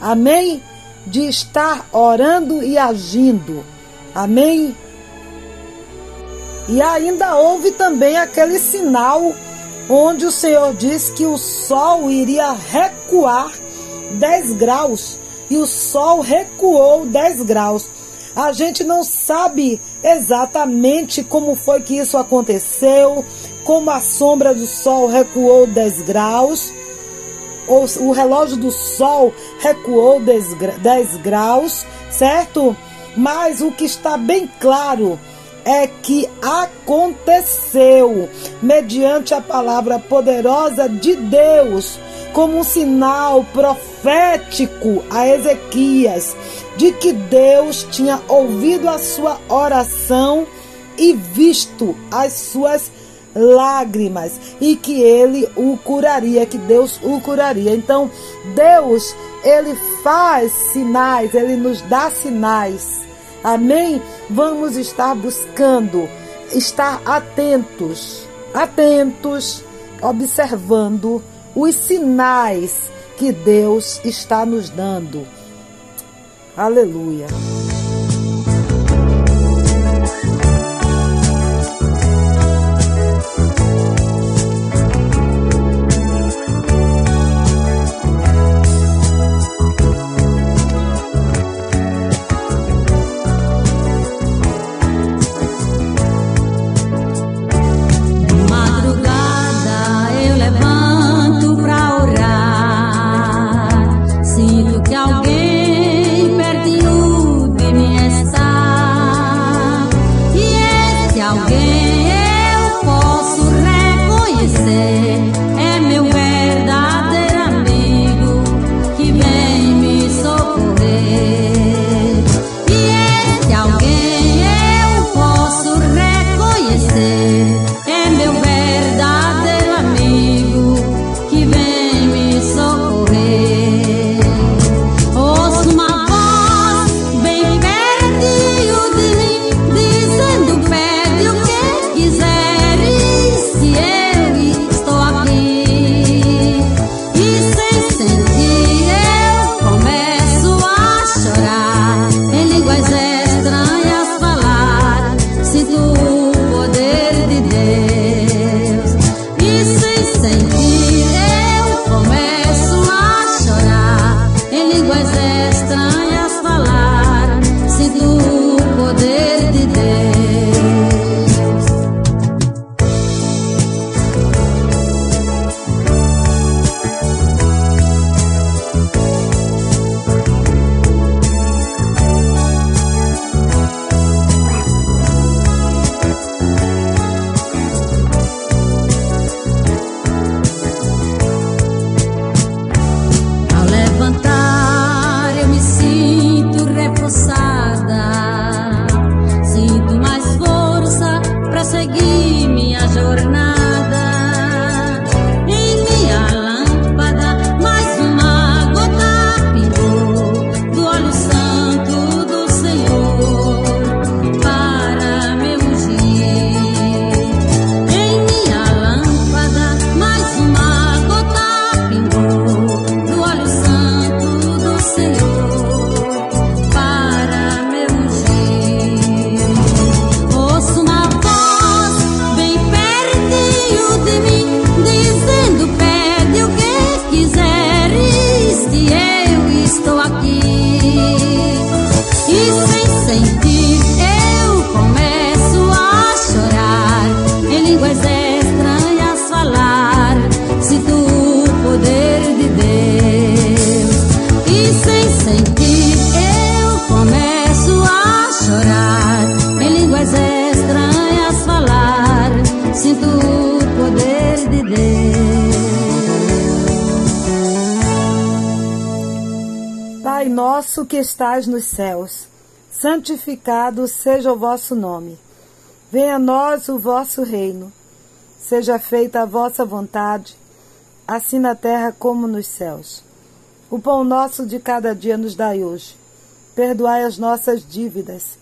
Amém? De estar orando e agindo. Amém? E ainda houve também aquele sinal onde o Senhor disse que o sol iria recuar 10 graus. E o sol recuou 10 graus. A gente não sabe exatamente como foi que isso aconteceu, como a sombra do sol recuou 10 graus, ou o relógio do sol recuou 10 graus, certo? Mas o que está bem claro é que aconteceu mediante a palavra poderosa de Deus, como um sinal profético a Ezequias de que Deus tinha ouvido a sua oração e visto as suas lágrimas e que ele o curaria, que Deus o curaria. Então, Deus, ele faz sinais, ele nos dá sinais Amém? Vamos estar buscando, estar atentos, atentos, observando os sinais que Deus está nos dando. Aleluia. Estás nos céus, santificado seja o vosso nome. Venha a nós o vosso reino. Seja feita a vossa vontade, assim na terra como nos céus. O pão nosso de cada dia nos dai hoje. Perdoai as nossas dívidas,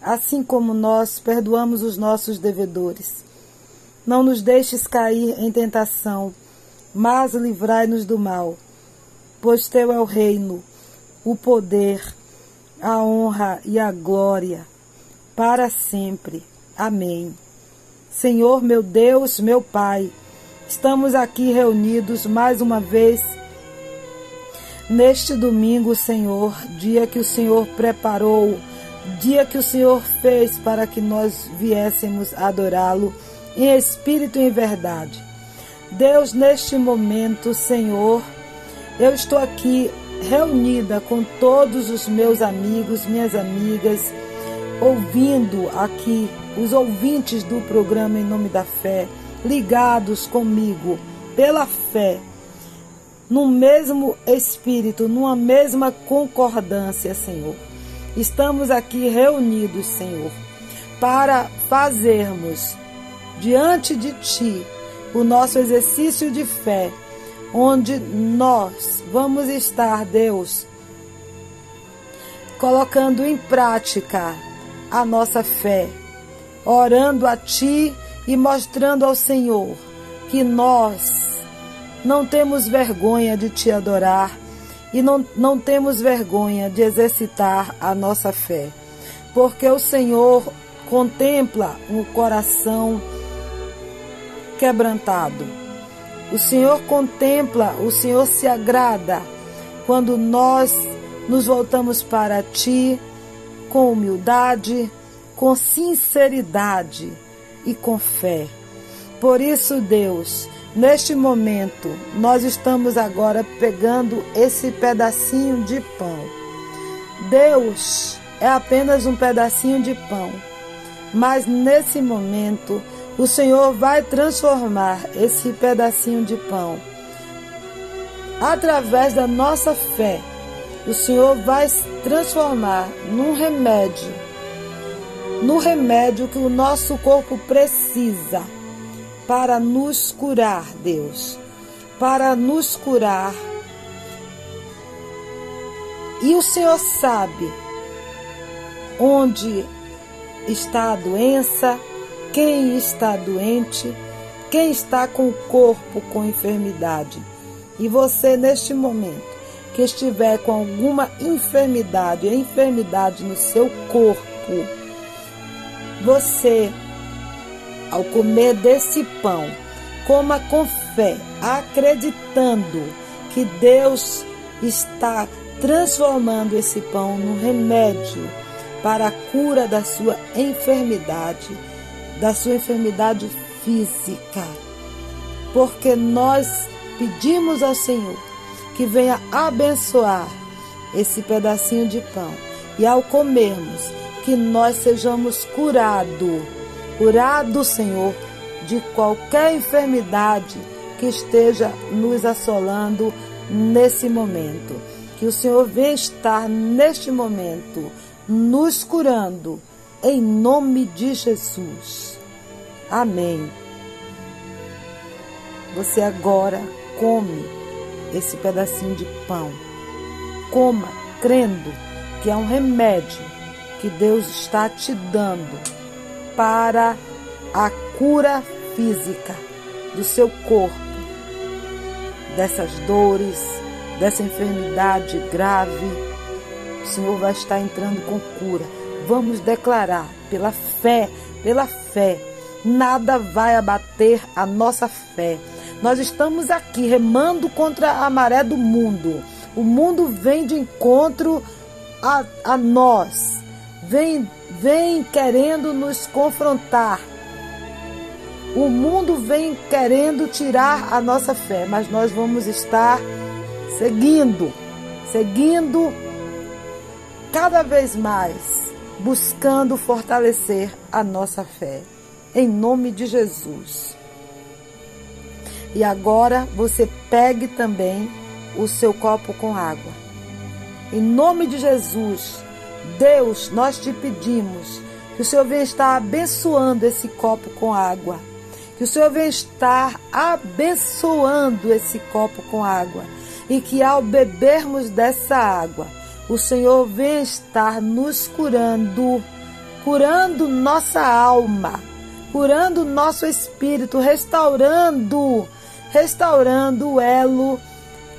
assim como nós perdoamos os nossos devedores. Não nos deixes cair em tentação, mas livrai-nos do mal. Pois teu é o reino, o poder, a honra e a glória, para sempre. Amém. Senhor meu Deus, meu Pai, estamos aqui reunidos mais uma vez neste domingo, Senhor, dia que o Senhor preparou, dia que o Senhor fez para que nós viéssemos adorá-lo em espírito e em verdade. Deus, neste momento, Senhor, eu estou aqui reunida com todos os meus amigos, minhas amigas, ouvindo aqui os ouvintes do programa Em Nome da Fé, ligados comigo pela fé, no mesmo espírito, numa mesma concordância, Senhor. Estamos aqui reunidos, Senhor, para fazermos diante de Ti o nosso exercício de fé, onde nós vamos estar, Deus, colocando em prática a nossa fé, orando a Ti e mostrando ao Senhor que nós não temos vergonha de Te adorar e não, não temos vergonha de exercitar a nossa fé, porque o Senhor contempla o coração quebrantado. O Senhor contempla, o Senhor se agrada quando nós nos voltamos para Ti com humildade, com sinceridade e com fé. Por isso, Deus, neste momento, nós estamos agora pegando esse pedacinho de pão. Deus é apenas um pedacinho de pão, mas nesse momento, o Senhor vai transformar esse pedacinho de pão através da nossa fé. O Senhor vai transformar num remédio, no remédio que o nosso corpo precisa para nos curar, Deus, para nos curar. E o Senhor sabe onde está a doença, quem está doente, quem está com o corpo com enfermidade. E você, neste momento, que estiver com alguma enfermidade, enfermidade no seu corpo, você, ao comer desse pão, coma com fé, acreditando que Deus está transformando esse pão num remédio para a cura da sua enfermidade da sua enfermidade física. Porque nós pedimos ao Senhor que venha abençoar esse pedacinho de pão e ao comermos que nós sejamos curados, curados, Senhor, de qualquer enfermidade que esteja nos assolando nesse momento. Que o Senhor venha estar neste momento nos curando em nome de Jesus. Amém. Você agora come esse pedacinho de pão. Coma crendo que é um remédio que Deus está te dando para a cura física do seu corpo, dessas dores, dessa enfermidade grave. O Senhor vai estar entrando com cura vamos declarar pela fé, pela fé, nada vai abater a nossa fé. Nós estamos aqui remando contra a maré do mundo. O mundo vem de encontro a, a nós, vem, vem querendo nos confrontar. O mundo vem querendo tirar a nossa fé, mas nós vamos estar seguindo, seguindo cada vez mais buscando fortalecer a nossa fé. Em nome de Jesus. E agora você pegue também o seu copo com água. Em nome de Jesus, Deus, nós te pedimos que o Senhor venha estar abençoando esse copo com água. Que o Senhor venha estar abençoando esse copo com água. E que ao bebermos dessa água, o Senhor vem estar nos curando, curando nossa alma, curando o nosso espírito, restaurando, restaurando o elo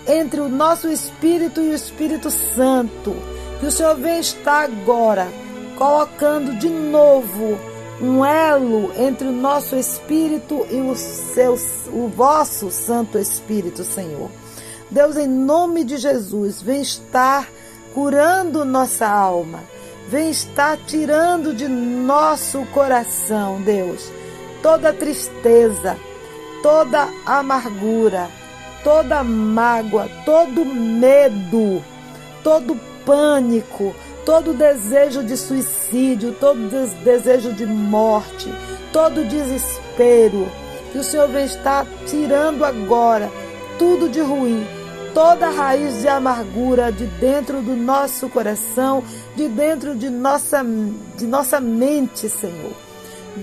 entre o nosso espírito e o Espírito Santo. Que o Senhor vem estar agora colocando de novo um elo entre o nosso espírito e o seu o vosso Santo Espírito, Senhor. Deus, em nome de Jesus, vem estar curando nossa alma, vem estar tirando de nosso coração, Deus, toda tristeza, toda amargura, toda mágoa, todo medo, todo pânico, todo desejo de suicídio, todo desejo de morte, todo desespero. Que o Senhor vem estar tirando agora tudo de ruim, toda raiz de amargura de dentro do nosso coração, de dentro de nossa, de nossa mente, Senhor.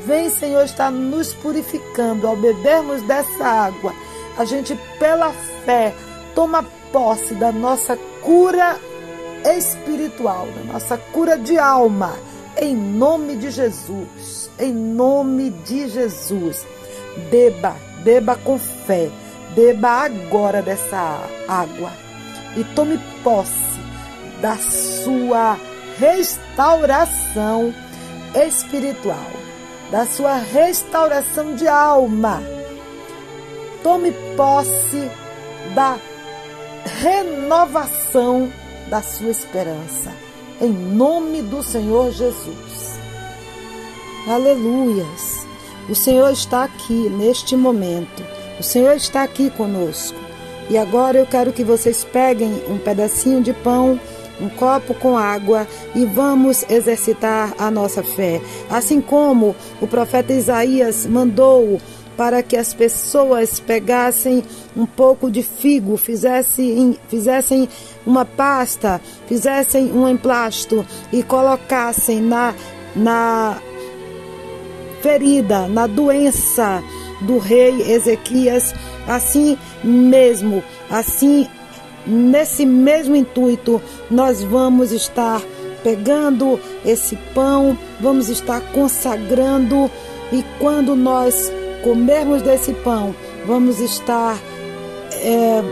Vem, Senhor, estar nos purificando ao bebermos dessa água. A gente, pela fé, toma posse da nossa cura espiritual, da nossa cura de alma, em nome de Jesus. Em nome de Jesus. Beba, beba com fé, beba agora dessa água e tome posse da sua restauração espiritual, da sua restauração de alma. Tome posse da renovação da sua esperança. Em nome do Senhor Jesus. Aleluias. O Senhor está aqui neste momento. O Senhor está aqui conosco. E agora eu quero que vocês peguem um pedacinho de pão, um copo com água e vamos exercitar a nossa fé. Assim como o profeta Isaías mandou para que as pessoas pegassem um pouco de figo, fizessem, fizessem uma pasta, fizessem um emplasto e colocassem na, na ferida, na doença do rei Ezequias, assim mesmo, assim nesse mesmo intuito, nós vamos estar pegando esse pão, vamos estar consagrando e quando nós comermos desse pão, vamos estar é,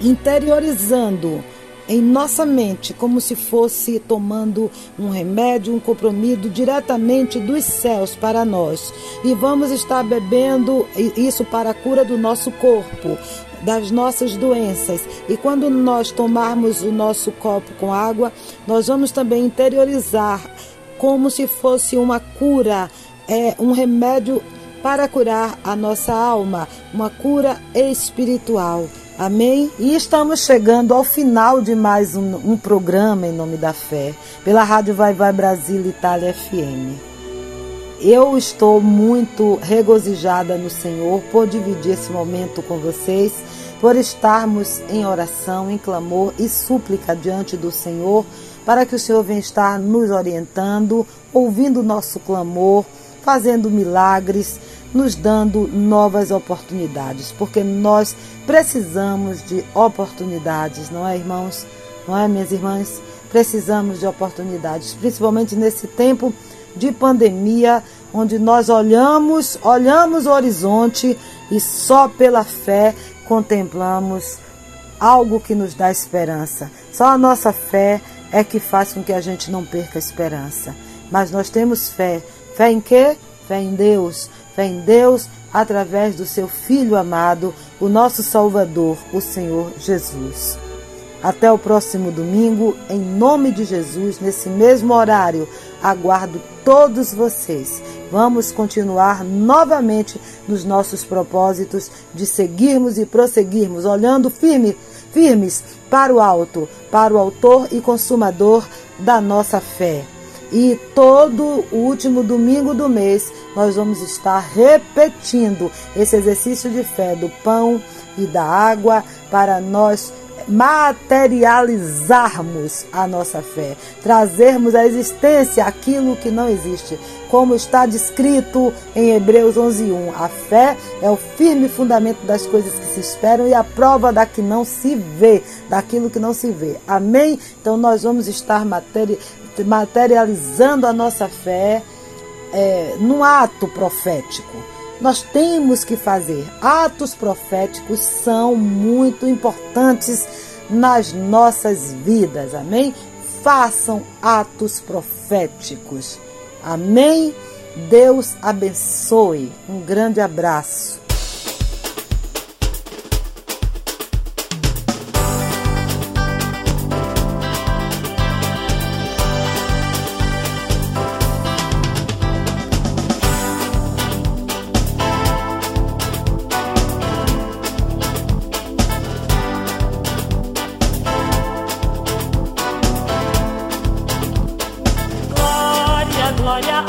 interiorizando em nossa mente, como se fosse tomando um remédio, um compromisso diretamente dos céus para nós. E vamos estar bebendo isso para a cura do nosso corpo, das nossas doenças. E quando nós tomarmos o nosso copo com água, nós vamos também interiorizar como se fosse uma cura, é, um remédio para curar a nossa alma, uma cura espiritual. Amém? E estamos chegando ao final de mais um, um, programa em nome da fé, pela Rádio Vai Vai Brasil Itália FM. Eu estou muito regozijada no Senhor por dividir esse momento com vocês, por estarmos em oração, em clamor e súplica diante do Senhor, para que o Senhor venha estar nos orientando, ouvindo o nosso clamor, fazendo milagres nos dando novas oportunidades, porque nós precisamos de oportunidades, não é, irmãos? Não é, minhas irmãs? Precisamos de oportunidades, principalmente nesse tempo de pandemia, onde nós olhamos, olhamos o horizonte e só pela fé contemplamos algo que nos dá esperança. Só a nossa fé é que faz com que a gente não perca a esperança. Mas nós temos fé. Fé em quê? Fé em Deus fé em Deus através do seu Filho amado, o nosso Salvador, o Senhor Jesus. Até o próximo domingo, em nome de Jesus, nesse mesmo horário, aguardo todos vocês. Vamos continuar novamente nos nossos propósitos de seguirmos e prosseguirmos, olhando firme, firmes para o alto, para o autor e consumador da nossa fé. E todo o último domingo do mês nós vamos estar repetindo esse exercício de fé do pão e da água para nós materializarmos a nossa fé, trazermos à existência aquilo que não existe, como está descrito em Hebreus 11:1. A fé é o firme fundamento das coisas que se esperam e a prova da que não se vê, daquilo que não se vê. Amém? Então nós vamos estar materializando a nossa fé é, num ato profético. Nós temos que fazer. Atos proféticos são muito importantes nas nossas vidas. Amém? Façam atos proféticos. Amém? Deus abençoe. Um grande abraço. Yeah.